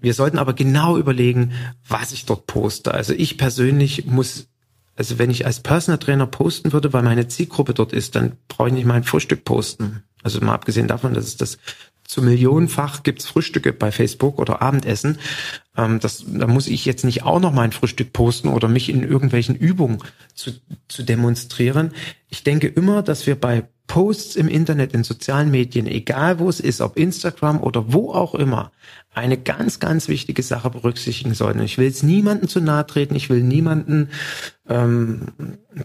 Wir sollten aber genau überlegen, was ich dort poste. Also ich persönlich muss, also wenn ich als Personal Trainer posten würde, weil meine Zielgruppe dort ist, dann brauche ich nicht mein Frühstück posten. Also mal abgesehen davon, dass es das zu millionenfach gibt's Frühstücke bei Facebook oder Abendessen. Ähm, das, da muss ich jetzt nicht auch noch mein Frühstück posten oder mich in irgendwelchen Übungen zu, zu demonstrieren. Ich denke immer, dass wir bei Posts im Internet, in sozialen Medien, egal wo es ist, ob Instagram oder wo auch immer, eine ganz, ganz wichtige Sache berücksichtigen sollten. Ich will jetzt niemanden zu nahe treten, ich will niemanden ähm,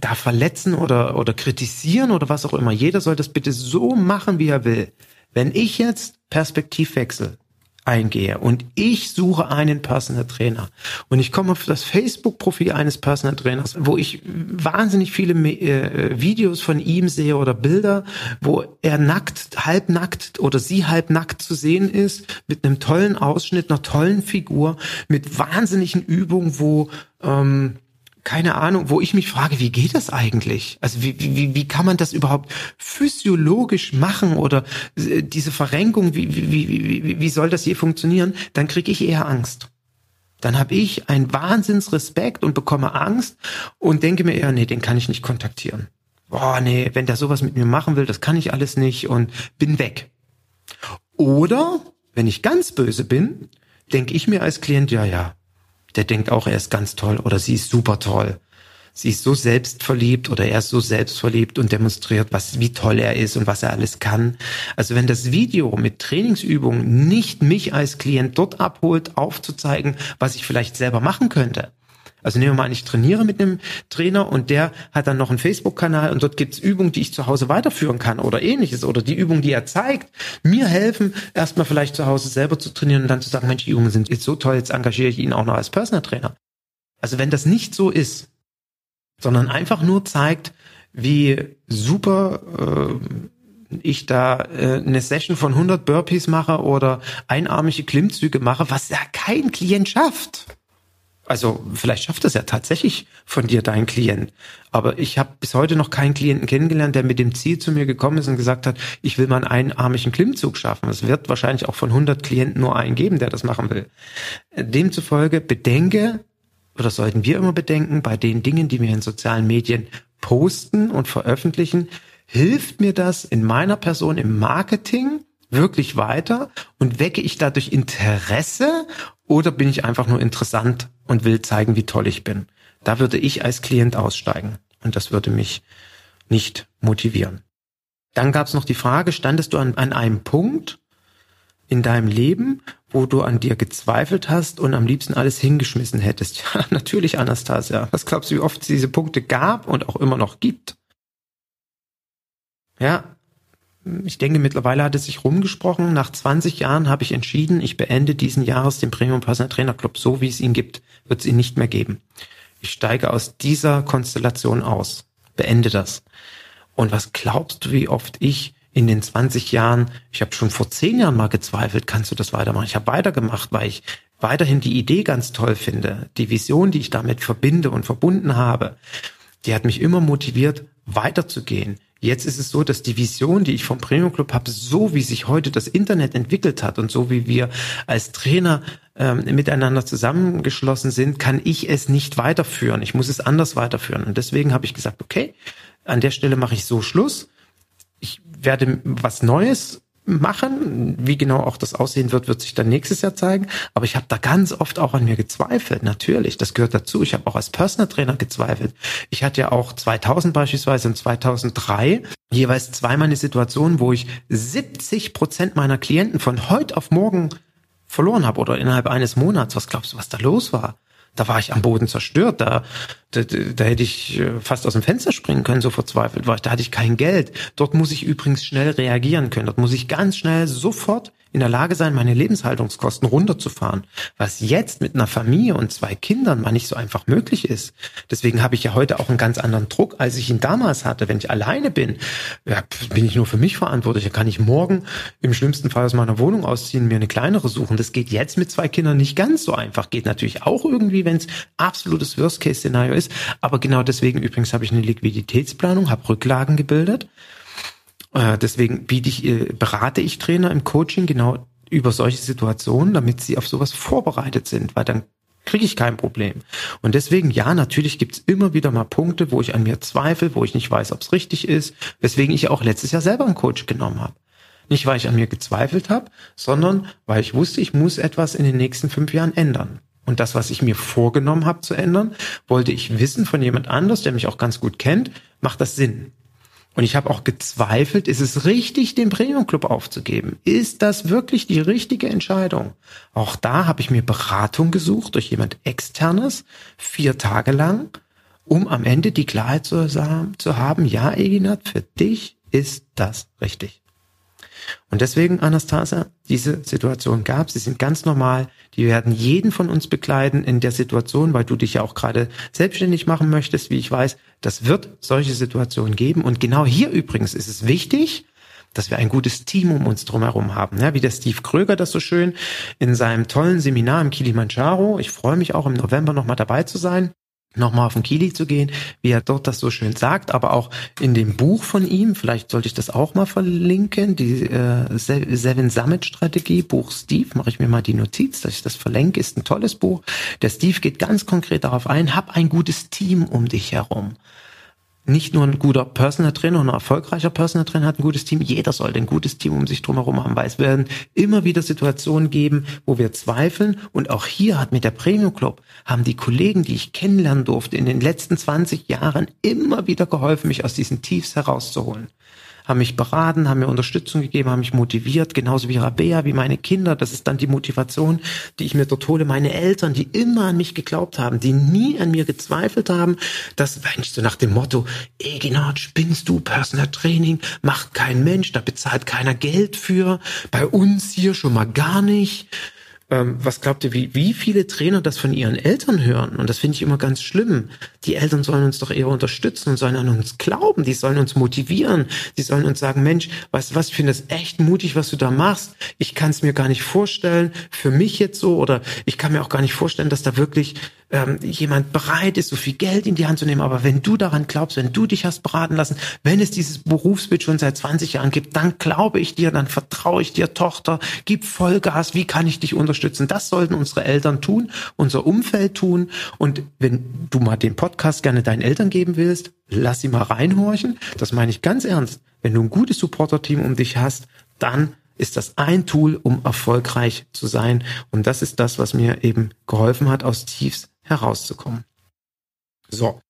da verletzen oder, oder kritisieren oder was auch immer. Jeder soll das bitte so machen, wie er will. Wenn ich jetzt Perspektivwechsel eingehe und ich suche einen Personal Trainer und ich komme auf das Facebook-Profil eines Personal Trainers, wo ich wahnsinnig viele äh, Videos von ihm sehe oder Bilder, wo er nackt, halbnackt oder sie halbnackt zu sehen ist, mit einem tollen Ausschnitt, einer tollen Figur, mit wahnsinnigen Übungen, wo ähm, keine Ahnung, wo ich mich frage, wie geht das eigentlich? Also wie, wie, wie kann man das überhaupt physiologisch machen oder äh, diese Verrenkung, wie, wie, wie, wie soll das je funktionieren? Dann kriege ich eher Angst. Dann habe ich einen Wahnsinnsrespekt und bekomme Angst und denke mir eher, nee, den kann ich nicht kontaktieren. Boah, nee, wenn der sowas mit mir machen will, das kann ich alles nicht und bin weg. Oder, wenn ich ganz böse bin, denke ich mir als Klient, ja, ja, der denkt auch, er ist ganz toll oder sie ist super toll. Sie ist so selbstverliebt oder er ist so selbstverliebt und demonstriert, was, wie toll er ist und was er alles kann. Also wenn das Video mit Trainingsübungen nicht mich als Klient dort abholt, aufzuzeigen, was ich vielleicht selber machen könnte, also nehmen wir mal an, ich trainiere mit einem Trainer und der hat dann noch einen Facebook-Kanal und dort gibt's Übungen, die ich zu Hause weiterführen kann oder ähnliches oder die Übungen, die er zeigt, mir helfen, erstmal vielleicht zu Hause selber zu trainieren und dann zu sagen, Mensch, die Übungen sind jetzt so toll, jetzt engagiere ich ihn auch noch als Personal Trainer. Also wenn das nicht so ist, sondern einfach nur zeigt, wie super äh, ich da äh, eine Session von 100 Burpees mache oder einarmige Klimmzüge mache, was ja kein Klient schafft. Also vielleicht schafft das ja tatsächlich von dir dein Klient. Aber ich habe bis heute noch keinen Klienten kennengelernt, der mit dem Ziel zu mir gekommen ist und gesagt hat, ich will mal einen einarmigen Klimmzug schaffen. Es wird wahrscheinlich auch von 100 Klienten nur einen geben, der das machen will. Demzufolge bedenke, oder sollten wir immer bedenken, bei den Dingen, die wir in sozialen Medien posten und veröffentlichen, hilft mir das in meiner Person im Marketing wirklich weiter und wecke ich dadurch Interesse oder bin ich einfach nur interessant und will zeigen, wie toll ich bin? Da würde ich als Klient aussteigen und das würde mich nicht motivieren. Dann gab es noch die Frage, standest du an, an einem Punkt in deinem Leben, wo du an dir gezweifelt hast und am liebsten alles hingeschmissen hättest? Ja, natürlich, Anastasia. Was glaubst du, wie oft es diese Punkte gab und auch immer noch gibt? Ja, ich denke, mittlerweile hat es sich rumgesprochen. Nach 20 Jahren habe ich entschieden, ich beende diesen Jahres den Premium Personal Trainer Club so, wie es ihn gibt, wird es ihn nicht mehr geben. Ich steige aus dieser Konstellation aus, beende das. Und was glaubst du, wie oft ich in den 20 Jahren, ich habe schon vor 10 Jahren mal gezweifelt, kannst du das weitermachen? Ich habe weitergemacht, weil ich weiterhin die Idee ganz toll finde, die Vision, die ich damit verbinde und verbunden habe, die hat mich immer motiviert, weiterzugehen, Jetzt ist es so, dass die Vision, die ich vom Premium Club habe, so wie sich heute das Internet entwickelt hat und so wie wir als Trainer ähm, miteinander zusammengeschlossen sind, kann ich es nicht weiterführen. Ich muss es anders weiterführen. Und deswegen habe ich gesagt, okay, an der Stelle mache ich so Schluss. Ich werde was Neues machen. Wie genau auch das aussehen wird, wird sich dann nächstes Jahr zeigen. Aber ich habe da ganz oft auch an mir gezweifelt. Natürlich, das gehört dazu. Ich habe auch als Personal Trainer gezweifelt. Ich hatte ja auch 2000 beispielsweise und 2003 jeweils zweimal eine Situation, wo ich 70 Prozent meiner Klienten von heute auf morgen verloren habe oder innerhalb eines Monats. Was glaubst du, was da los war? Da war ich am Boden zerstört, da, da, da hätte ich äh, fast aus dem Fenster springen können, so verzweifelt war ich, da hatte ich kein Geld. Dort muss ich übrigens schnell reagieren können, dort muss ich ganz schnell sofort in der Lage sein, meine Lebenshaltungskosten runterzufahren, was jetzt mit einer Familie und zwei Kindern mal nicht so einfach möglich ist. Deswegen habe ich ja heute auch einen ganz anderen Druck, als ich ihn damals hatte. Wenn ich alleine bin, ja, bin ich nur für mich verantwortlich. Da kann ich morgen im schlimmsten Fall aus meiner Wohnung ausziehen, mir eine kleinere suchen. Das geht jetzt mit zwei Kindern nicht ganz so einfach. Geht natürlich auch irgendwie, wenn es absolutes Worst-Case-Szenario ist. Aber genau deswegen übrigens habe ich eine Liquiditätsplanung, habe Rücklagen gebildet äh, deswegen biete ich, äh, berate ich Trainer im Coaching genau über solche Situationen, damit sie auf sowas vorbereitet sind, weil dann kriege ich kein Problem. Und deswegen, ja, natürlich gibt's immer wieder mal Punkte, wo ich an mir zweifle, wo ich nicht weiß, ob's richtig ist, weswegen ich auch letztes Jahr selber einen Coach genommen habe. Nicht, weil ich an mir gezweifelt habe, sondern weil ich wusste, ich muss etwas in den nächsten fünf Jahren ändern. Und das, was ich mir vorgenommen habe zu ändern, wollte ich wissen von jemand anders, der mich auch ganz gut kennt, macht das Sinn? Und ich habe auch gezweifelt, ist es richtig, den Premium Club aufzugeben? Ist das wirklich die richtige Entscheidung? Auch da habe ich mir Beratung gesucht durch jemand externes, vier Tage lang, um am Ende die Klarheit zu, zu haben, ja, Eginat, für dich ist das richtig. Und deswegen, Anastasia, diese Situation gab. Sie sind ganz normal. Die werden jeden von uns begleiten in der Situation, weil du dich ja auch gerade selbstständig machen möchtest, wie ich weiß. Das wird solche Situationen geben. Und genau hier übrigens ist es wichtig, dass wir ein gutes Team um uns drumherum haben. Ja, wie der Steve Kröger das so schön in seinem tollen Seminar im Kilimanjaro. Ich freue mich auch im November nochmal dabei zu sein nochmal auf den Kili zu gehen, wie er dort das so schön sagt, aber auch in dem Buch von ihm, vielleicht sollte ich das auch mal verlinken, die äh, Seven Summit Strategie, Buch Steve, mache ich mir mal die Notiz, dass ich das verlinke, ist ein tolles Buch. Der Steve geht ganz konkret darauf ein, hab ein gutes Team um dich herum nicht nur ein guter Personal Trainer und ein erfolgreicher Personal Trainer hat ein gutes Team, jeder sollte ein gutes Team um sich drumherum haben, weil es werden immer wieder Situationen geben, wo wir zweifeln. Und auch hier hat mit der Premium Club haben die Kollegen, die ich kennenlernen durfte in den letzten 20 Jahren immer wieder geholfen, mich aus diesen Tiefs herauszuholen haben mich beraten, haben mir Unterstützung gegeben, haben mich motiviert, genauso wie Rabea, wie meine Kinder. Das ist dann die Motivation, die ich mir dort hole. Meine Eltern, die immer an mich geglaubt haben, die nie an mir gezweifelt haben, dass, Mensch, so nach dem Motto, Eginard, spinnst du, Personal Training, macht kein Mensch, da bezahlt keiner Geld für, bei uns hier schon mal gar nicht. Ähm, was glaubt ihr, wie, wie viele Trainer das von ihren Eltern hören? Und das finde ich immer ganz schlimm. Die Eltern sollen uns doch eher unterstützen und sollen an uns glauben. Die sollen uns motivieren. Die sollen uns sagen, Mensch, du was, ich finde das echt mutig, was du da machst. Ich kann es mir gar nicht vorstellen, für mich jetzt so, oder ich kann mir auch gar nicht vorstellen, dass da wirklich ähm, jemand bereit ist, so viel Geld in die Hand zu nehmen. Aber wenn du daran glaubst, wenn du dich hast beraten lassen, wenn es dieses Berufsbild schon seit 20 Jahren gibt, dann glaube ich dir, dann vertraue ich dir, Tochter, gib Vollgas, wie kann ich dich unterstützen? Das sollten unsere Eltern tun, unser Umfeld tun. Und wenn du mal den Podcast gerne deinen Eltern geben willst, lass sie mal reinhorchen. Das meine ich ganz ernst. Wenn du ein gutes Supporter-Team um dich hast, dann ist das ein Tool, um erfolgreich zu sein. Und das ist das, was mir eben geholfen hat, aus Tiefs herauszukommen. So.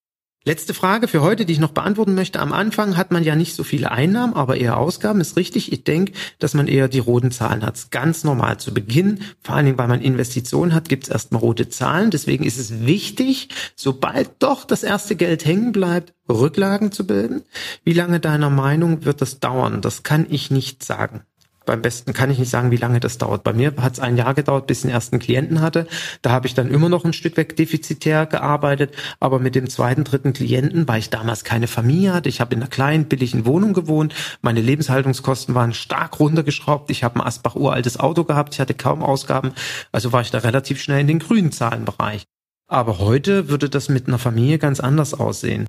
Letzte Frage für heute, die ich noch beantworten möchte. Am Anfang hat man ja nicht so viele Einnahmen, aber eher Ausgaben. Ist richtig. Ich denke, dass man eher die roten Zahlen hat. Ganz normal. Zu Beginn, vor allen Dingen, weil man Investitionen hat, gibt es erstmal rote Zahlen. Deswegen ist es wichtig, sobald doch das erste Geld hängen bleibt, Rücklagen zu bilden. Wie lange deiner Meinung wird das dauern? Das kann ich nicht sagen beim besten kann ich nicht sagen, wie lange das dauert. Bei mir hat es ein Jahr gedauert, bis ich den ersten Klienten hatte. Da habe ich dann immer noch ein Stück weg defizitär gearbeitet, aber mit dem zweiten, dritten Klienten, weil ich damals keine Familie hatte, ich habe in einer kleinen, billigen Wohnung gewohnt, meine Lebenshaltungskosten waren stark runtergeschraubt, ich habe ein Asbach uraltes Auto gehabt, ich hatte kaum Ausgaben, also war ich da relativ schnell in den grünen Zahlenbereich. Aber heute würde das mit einer Familie ganz anders aussehen.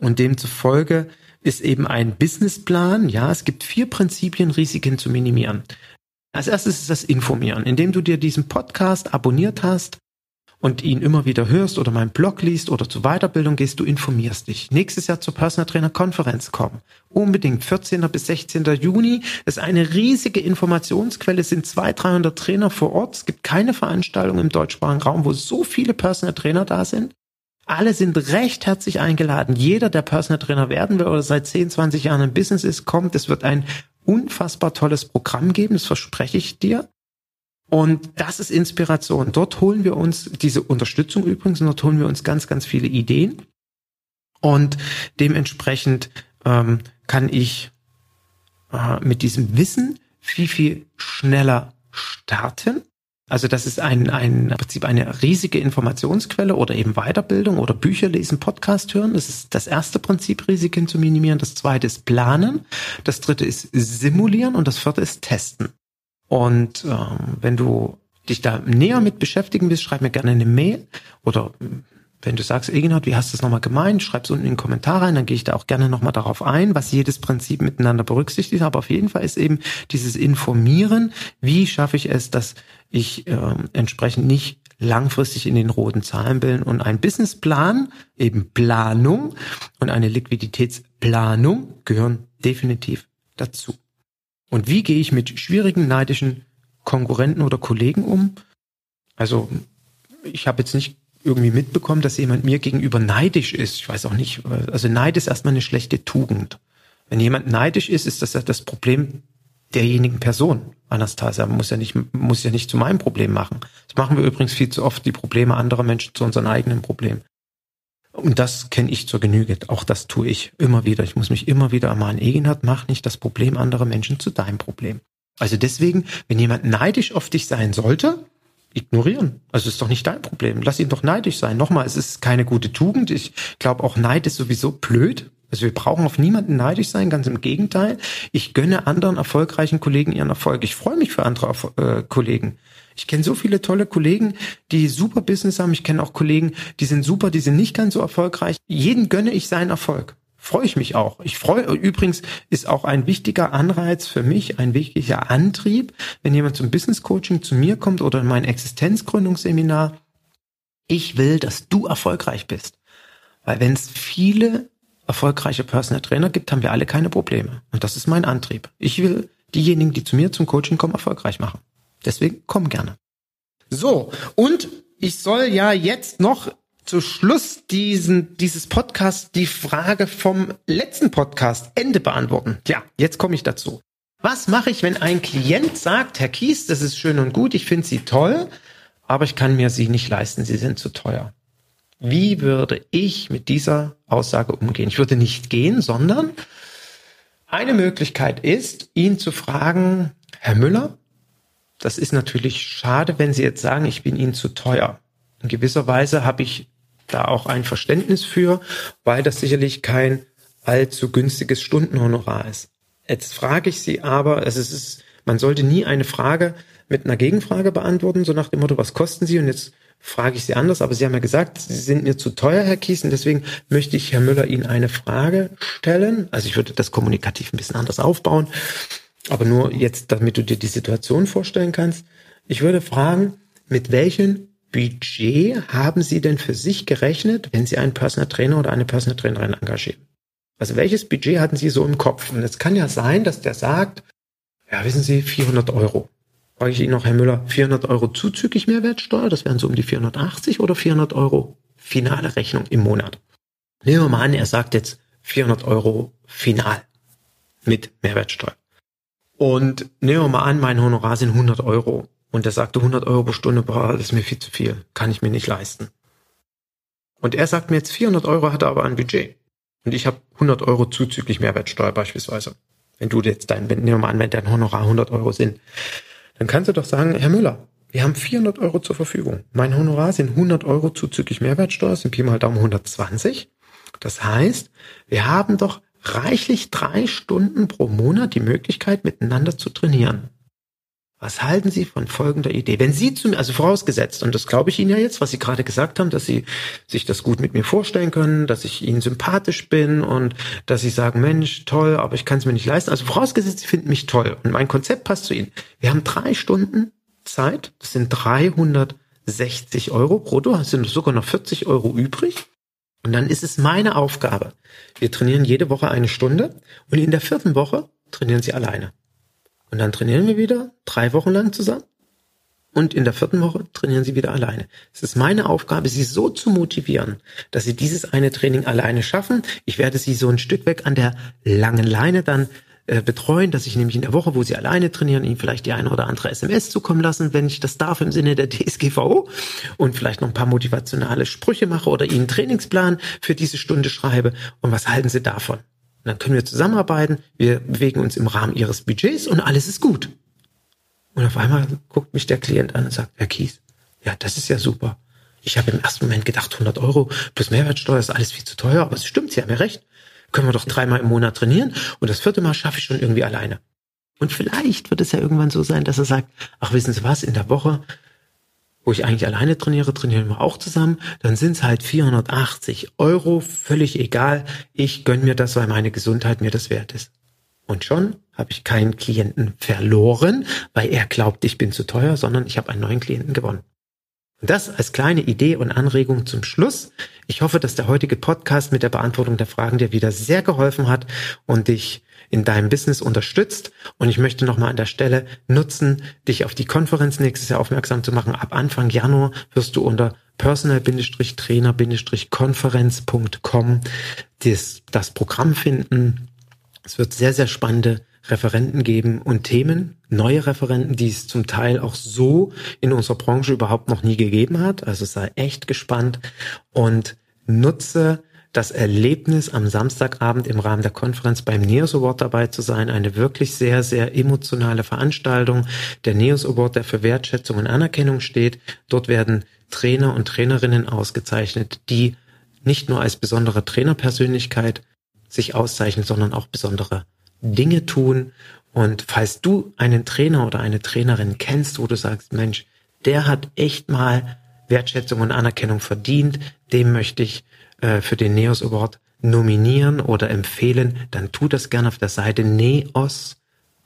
Und demzufolge ist eben ein Businessplan. Ja, es gibt vier Prinzipien, Risiken zu minimieren. Als erstes ist das Informieren, indem du dir diesen Podcast abonniert hast und ihn immer wieder hörst oder meinen Blog liest oder zur Weiterbildung gehst, du informierst dich. Nächstes Jahr zur Personal Trainer Konferenz kommen. Unbedingt 14. bis 16. Juni. Das ist eine riesige Informationsquelle. Es sind 200, 300 Trainer vor Ort. Es gibt keine Veranstaltung im deutschsprachigen Raum, wo so viele Personal Trainer da sind. Alle sind recht herzlich eingeladen. Jeder, der Personal Trainer werden will oder seit 10, 20 Jahren im Business ist, kommt. Es wird ein unfassbar tolles Programm geben, das verspreche ich dir. Und das ist Inspiration. Dort holen wir uns diese Unterstützung übrigens, und dort holen wir uns ganz, ganz viele Ideen. Und dementsprechend ähm, kann ich äh, mit diesem Wissen viel, viel schneller starten also das ist ein, ein im Prinzip eine riesige Informationsquelle oder eben Weiterbildung oder Bücher lesen, Podcast hören. Das ist das erste Prinzip, Risiken zu minimieren. Das zweite ist Planen. Das dritte ist Simulieren und das vierte ist Testen. Und ähm, wenn du dich da näher mit beschäftigen willst, schreib mir gerne eine Mail oder wenn du sagst, Eginhard, wie hast du es nochmal gemeint, schreib es unten in den Kommentar rein, dann gehe ich da auch gerne nochmal darauf ein, was jedes Prinzip miteinander berücksichtigt. Aber auf jeden Fall ist eben dieses Informieren, wie schaffe ich es, dass ich äh, entsprechend nicht langfristig in den roten Zahlen bin und ein Businessplan, eben Planung und eine Liquiditätsplanung gehören definitiv dazu. Und wie gehe ich mit schwierigen, neidischen Konkurrenten oder Kollegen um? Also ich habe jetzt nicht irgendwie mitbekommen, dass jemand mir gegenüber neidisch ist. Ich weiß auch nicht, also Neid ist erstmal eine schlechte Tugend. Wenn jemand neidisch ist, ist das ja das Problem derjenigen Person. Anastasia muss ja nicht, muss ja nicht zu meinem Problem machen. Das machen wir übrigens viel zu oft, die Probleme anderer Menschen zu unseren eigenen Problemen. Und das kenne ich zur Genüge. Auch das tue ich immer wieder. Ich muss mich immer wieder ermahnen, Egenhard, mach nicht das Problem anderer Menschen zu deinem Problem. Also deswegen, wenn jemand neidisch auf dich sein sollte, ignorieren. Also ist doch nicht dein Problem. Lass ihn doch neidisch sein. Nochmal, es ist keine gute Tugend. Ich glaube, auch Neid ist sowieso blöd. Also wir brauchen auf niemanden neidisch sein, ganz im Gegenteil. Ich gönne anderen erfolgreichen Kollegen ihren Erfolg. Ich freue mich für andere äh, Kollegen. Ich kenne so viele tolle Kollegen, die super Business haben. Ich kenne auch Kollegen, die sind super, die sind nicht ganz so erfolgreich. Jeden gönne ich seinen Erfolg. Freue ich mich auch. Ich freue, übrigens ist auch ein wichtiger Anreiz für mich, ein wichtiger Antrieb, wenn jemand zum Business Coaching zu mir kommt oder in mein Existenzgründungsseminar. Ich will, dass du erfolgreich bist. Weil wenn es viele erfolgreiche Personal Trainer gibt, haben wir alle keine Probleme. Und das ist mein Antrieb. Ich will diejenigen, die zu mir zum Coaching kommen, erfolgreich machen. Deswegen komm gerne. So, und ich soll ja jetzt noch zu Schluss diesen, dieses Podcasts die Frage vom letzten Podcast Ende beantworten. Ja, jetzt komme ich dazu. Was mache ich, wenn ein Klient sagt, Herr Kies, das ist schön und gut, ich finde Sie toll, aber ich kann mir Sie nicht leisten, Sie sind zu teuer. Wie würde ich mit dieser Aussage umgehen? Ich würde nicht gehen, sondern eine Möglichkeit ist, ihn zu fragen, Herr Müller, das ist natürlich schade, wenn Sie jetzt sagen, ich bin Ihnen zu teuer. In gewisser Weise habe ich da auch ein Verständnis für, weil das sicherlich kein allzu günstiges Stundenhonorar ist. Jetzt frage ich Sie aber, also es ist, man sollte nie eine Frage mit einer Gegenfrage beantworten, so nach dem Motto, was kosten Sie? Und jetzt frage ich Sie anders, aber Sie haben ja gesagt, Sie sind mir zu teuer, Herr Kiesen, deswegen möchte ich, Herr Müller, Ihnen eine Frage stellen. Also ich würde das kommunikativ ein bisschen anders aufbauen, aber nur jetzt, damit du dir die Situation vorstellen kannst. Ich würde fragen, mit welchem Budget haben Sie denn für sich gerechnet, wenn Sie einen Personal Trainer oder eine Personal Trainerin engagieren? Also welches Budget hatten Sie so im Kopf? Und es kann ja sein, dass der sagt, ja, wissen Sie, 400 Euro frage ich ihn noch, Herr Müller, 400 Euro zuzüglich Mehrwertsteuer, das wären so um die 480 oder 400 Euro finale Rechnung im Monat. Nehmen wir mal an, er sagt jetzt 400 Euro final mit Mehrwertsteuer. Und nehmen wir mal an, mein Honorar sind 100 Euro. Und er sagte 100 Euro pro Stunde, boah, das ist mir viel zu viel, kann ich mir nicht leisten. Und er sagt mir jetzt 400 Euro hat er aber ein Budget. Und ich habe 100 Euro zuzüglich Mehrwertsteuer beispielsweise. Wenn du jetzt dein, nehmen wir mal an, wenn dein Honorar 100 Euro sind, dann kannst du doch sagen, Herr Müller, wir haben 400 Euro zur Verfügung. Mein Honorar sind 100 Euro zuzüglich Mehrwertsteuer, sind Pi mal Daumen 120. Das heißt, wir haben doch reichlich drei Stunden pro Monat die Möglichkeit, miteinander zu trainieren. Was halten Sie von folgender Idee? Wenn Sie zu mir, also vorausgesetzt, und das glaube ich Ihnen ja jetzt, was Sie gerade gesagt haben, dass Sie sich das gut mit mir vorstellen können, dass ich Ihnen sympathisch bin und dass Sie sagen, Mensch, toll, aber ich kann es mir nicht leisten. Also vorausgesetzt, Sie finden mich toll und mein Konzept passt zu Ihnen. Wir haben drei Stunden Zeit, das sind 360 Euro brutto, sind sogar noch 40 Euro übrig. Und dann ist es meine Aufgabe. Wir trainieren jede Woche eine Stunde und in der vierten Woche trainieren Sie alleine. Und dann trainieren wir wieder drei Wochen lang zusammen. Und in der vierten Woche trainieren sie wieder alleine. Es ist meine Aufgabe, sie so zu motivieren, dass sie dieses eine Training alleine schaffen. Ich werde sie so ein Stück weg an der langen Leine dann äh, betreuen, dass ich nämlich in der Woche, wo sie alleine trainieren, ihnen vielleicht die eine oder andere SMS zukommen lassen, wenn ich das darf im Sinne der DSGVO und vielleicht noch ein paar motivationale Sprüche mache oder ihnen Trainingsplan für diese Stunde schreibe. Und was halten sie davon? Und dann können wir zusammenarbeiten, wir bewegen uns im Rahmen ihres Budgets und alles ist gut. Und auf einmal guckt mich der Klient an und sagt, Herr Kies, ja, das ist ja super. Ich habe im ersten Moment gedacht, 100 Euro plus Mehrwertsteuer ist alles viel zu teuer, aber es stimmt, Sie haben ja recht. Können wir doch dreimal im Monat trainieren und das vierte Mal schaffe ich schon irgendwie alleine. Und vielleicht wird es ja irgendwann so sein, dass er sagt, ach wissen Sie was, in der Woche wo ich eigentlich alleine trainiere, trainieren wir auch zusammen, dann sind es halt 480 Euro, völlig egal. Ich gönn mir das, weil meine Gesundheit mir das wert ist. Und schon habe ich keinen Klienten verloren, weil er glaubt, ich bin zu teuer, sondern ich habe einen neuen Klienten gewonnen. Und das als kleine Idee und Anregung zum Schluss. Ich hoffe, dass der heutige Podcast mit der Beantwortung der Fragen dir wieder sehr geholfen hat und dich in deinem Business unterstützt. Und ich möchte nochmal an der Stelle nutzen, dich auf die Konferenz nächstes Jahr aufmerksam zu machen. Ab Anfang Januar wirst du unter personal-trainer-konferenz.com das, das Programm finden Es wird sehr, sehr spannende Referenten geben und Themen, neue Referenten, die es zum Teil auch so in unserer Branche überhaupt noch nie gegeben hat. Also sei echt gespannt und nutze das Erlebnis, am Samstagabend im Rahmen der Konferenz beim NEOS Award dabei zu sein. Eine wirklich sehr, sehr emotionale Veranstaltung. Der NEOS Award, der für Wertschätzung und Anerkennung steht. Dort werden Trainer und Trainerinnen ausgezeichnet, die nicht nur als besondere Trainerpersönlichkeit sich auszeichnen, sondern auch besondere Dinge tun. Und falls du einen Trainer oder eine Trainerin kennst, wo du sagst, Mensch, der hat echt mal Wertschätzung und Anerkennung verdient, dem möchte ich äh, für den NEOS Award nominieren oder empfehlen, dann tu das gerne auf der Seite neos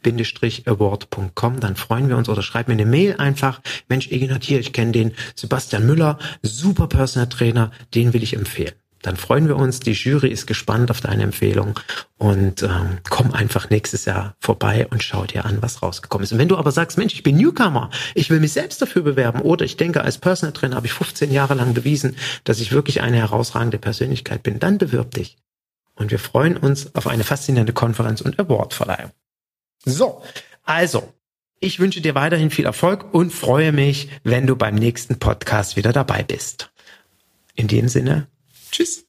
award.com, dann freuen wir uns oder schreib mir eine Mail einfach, Mensch, Ignat hier, ich kenne den Sebastian Müller, super Personal Trainer, den will ich empfehlen dann freuen wir uns. Die Jury ist gespannt auf deine Empfehlung und ähm, komm einfach nächstes Jahr vorbei und schau dir an, was rausgekommen ist. Und wenn du aber sagst, Mensch, ich bin Newcomer, ich will mich selbst dafür bewerben oder ich denke, als Personal Trainer habe ich 15 Jahre lang bewiesen, dass ich wirklich eine herausragende Persönlichkeit bin, dann bewirb dich. Und wir freuen uns auf eine faszinierende Konferenz und Awardverleihung. So, also, ich wünsche dir weiterhin viel Erfolg und freue mich, wenn du beim nächsten Podcast wieder dabei bist. In dem Sinne, Tschüss.